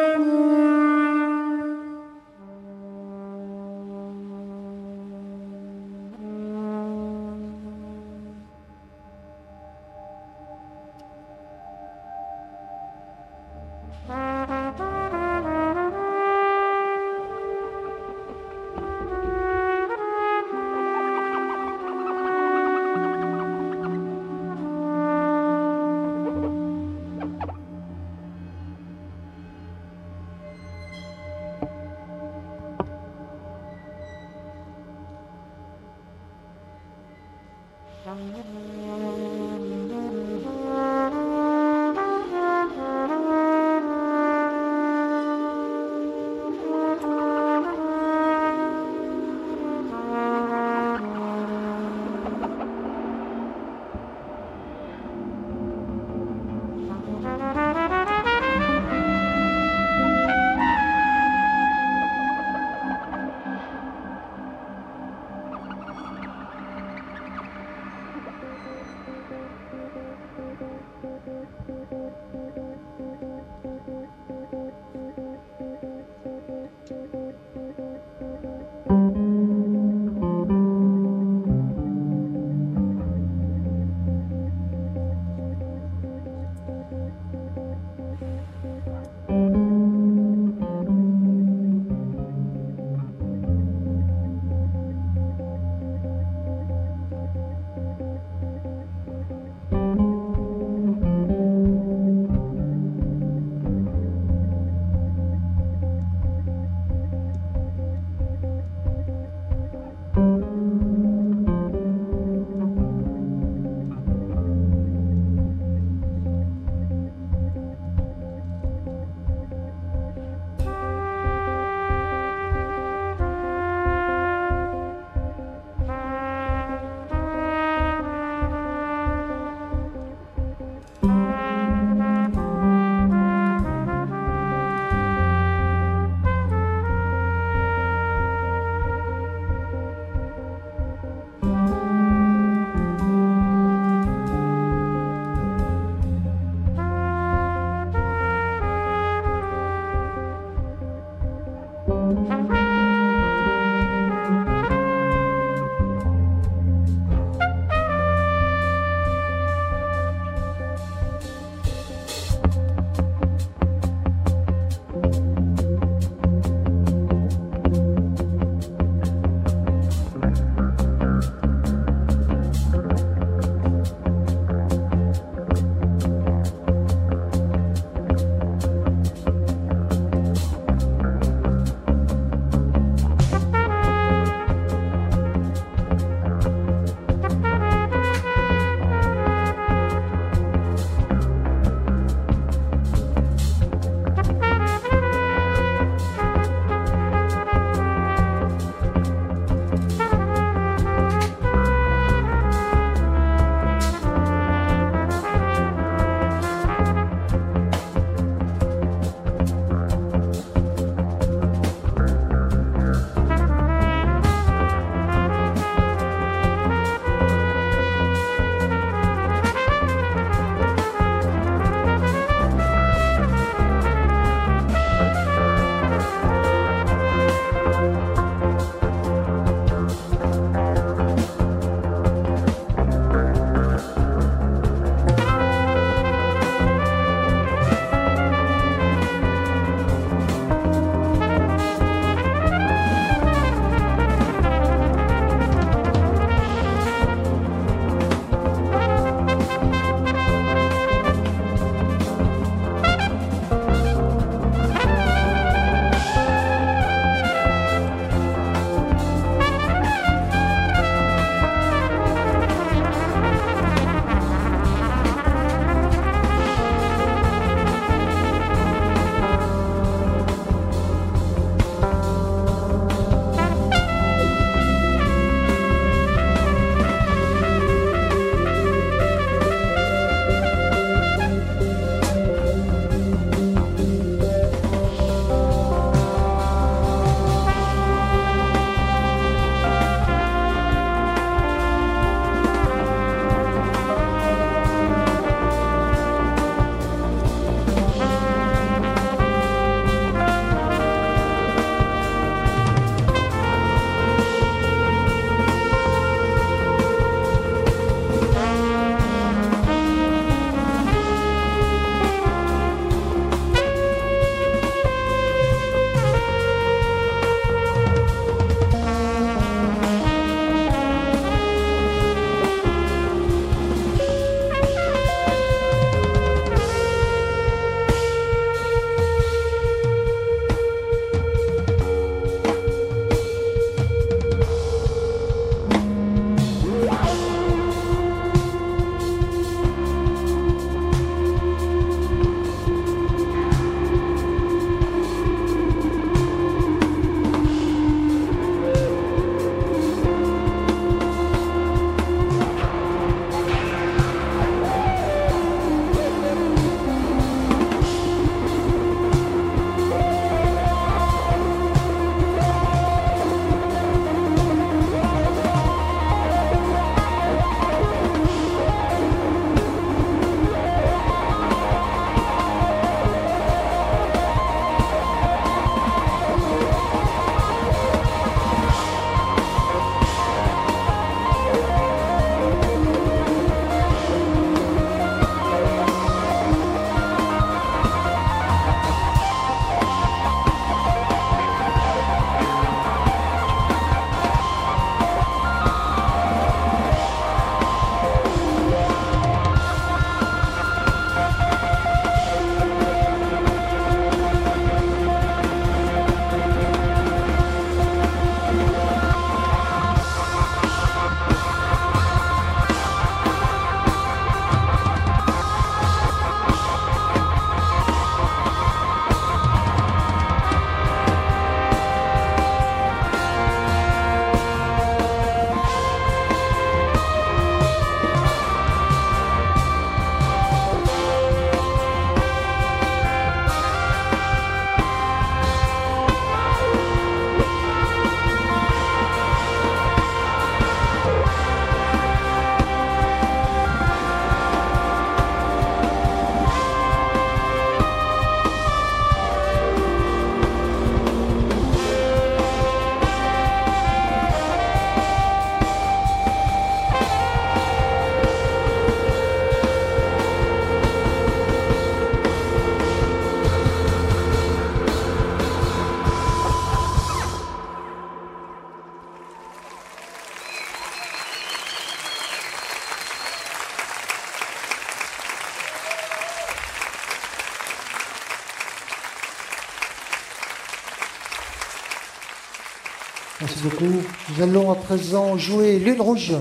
Nous allons à présent jouer Lune Rouge,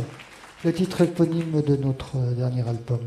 le titre éponyme de notre dernier album.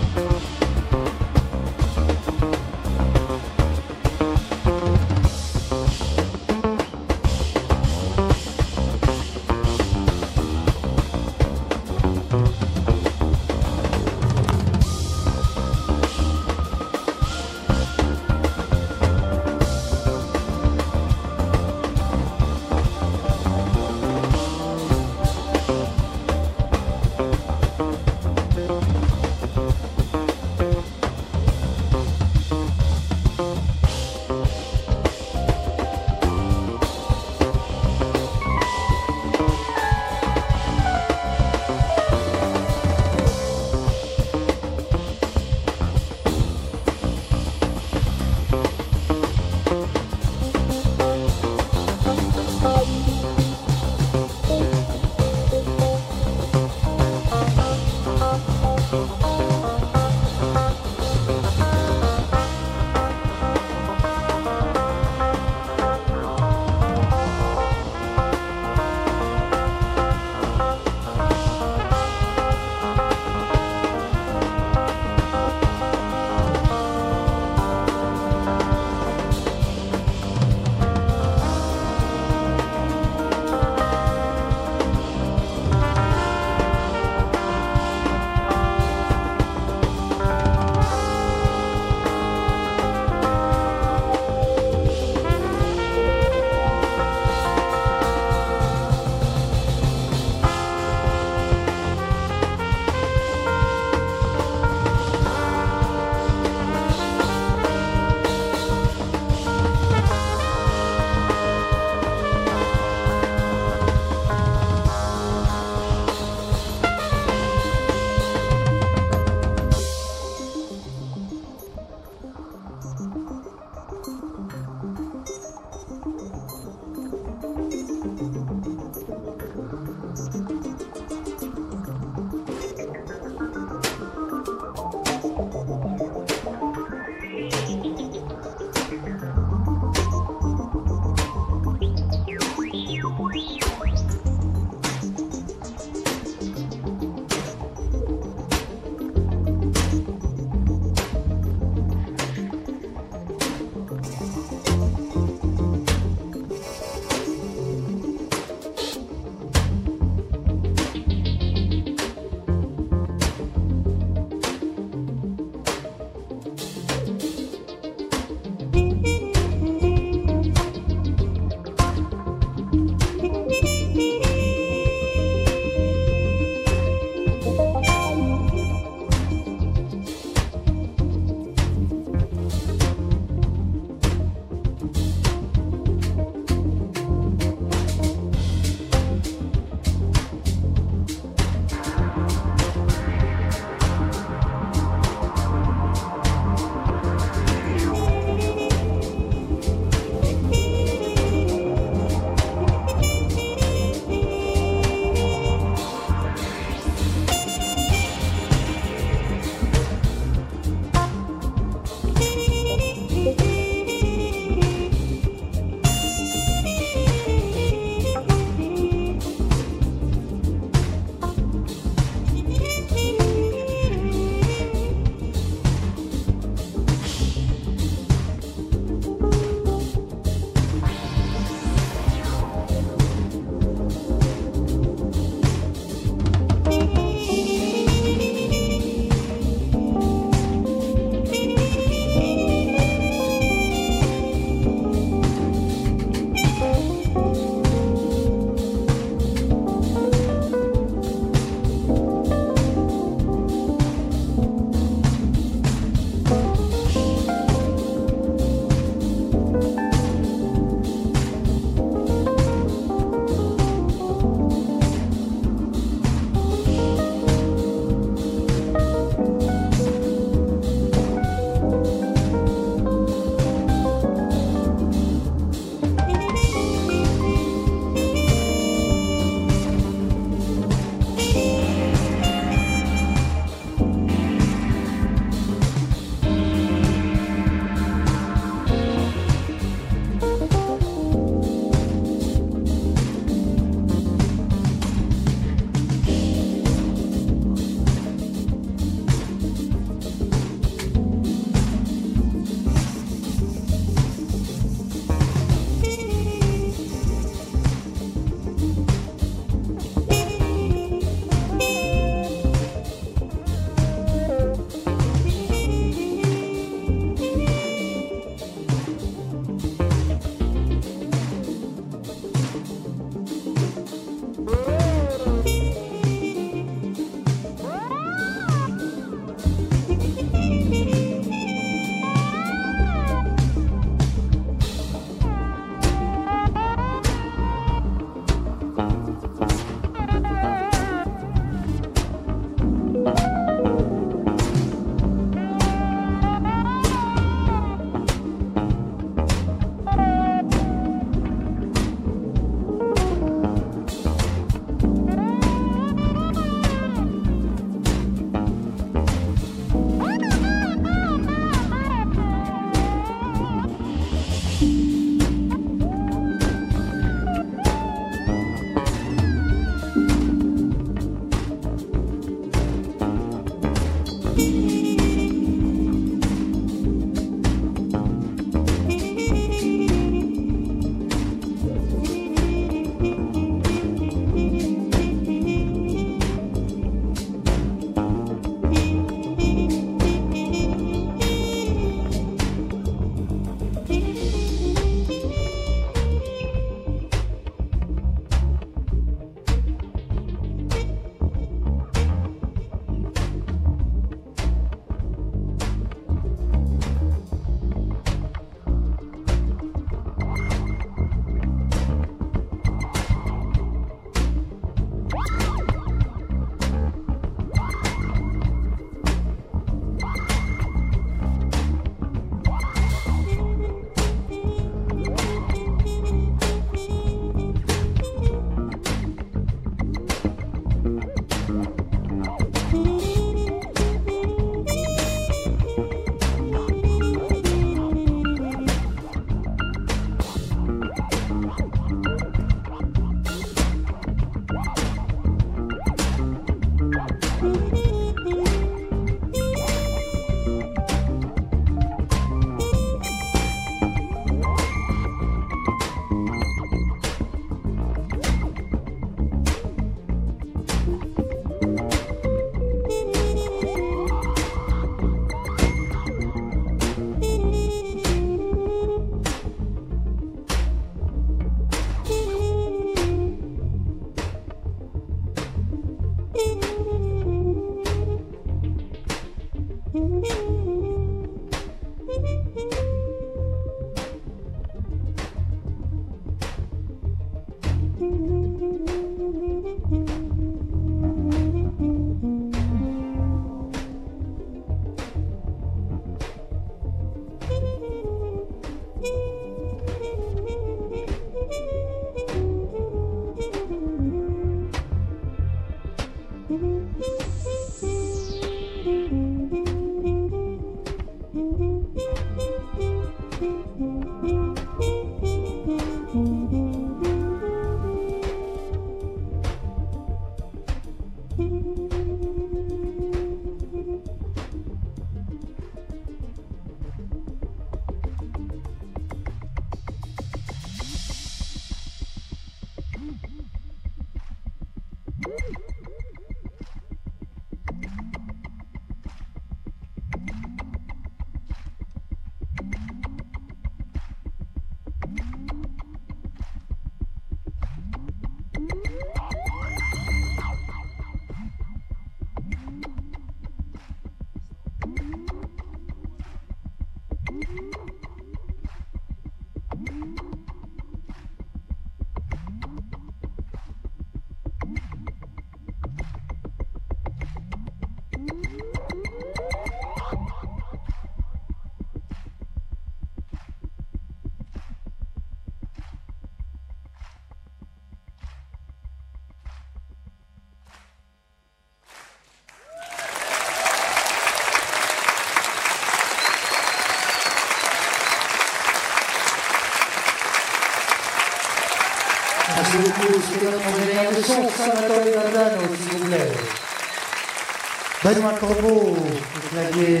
Benoît Corbeau au clavier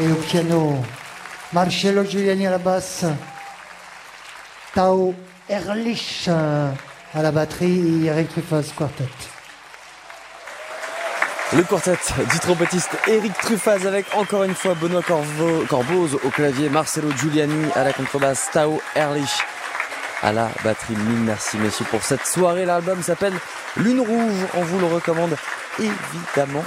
et au piano. Marcello Giuliani à la basse. Tao Erlich à la batterie Eric Truffaz Quartet. Le quartet du trompettiste Eric Truffaz avec encore une fois Benoît Corboz au clavier, Marcelo Giuliani à la contrebasse, Tao Erlich à la batterie. Mille merci messieurs pour cette soirée. L'album s'appelle Lune Rouge. On vous le recommande évidemment.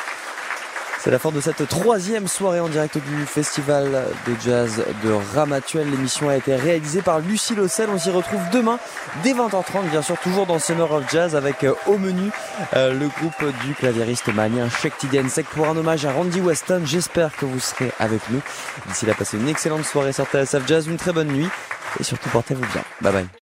C'est la fin de cette troisième soirée en direct du festival de jazz de Ramatuel. L'émission a été réalisée par Lucie Lossel. On s'y retrouve demain dès 20h30, bien sûr, toujours dans Summer of Jazz avec euh, au menu euh, le groupe du claviériste malien Shekti Sek pour un hommage à Randy Weston. J'espère que vous serez avec nous. D'ici là, passez une excellente soirée sur TSF Jazz, une très bonne nuit et surtout portez-vous bien. Bye bye.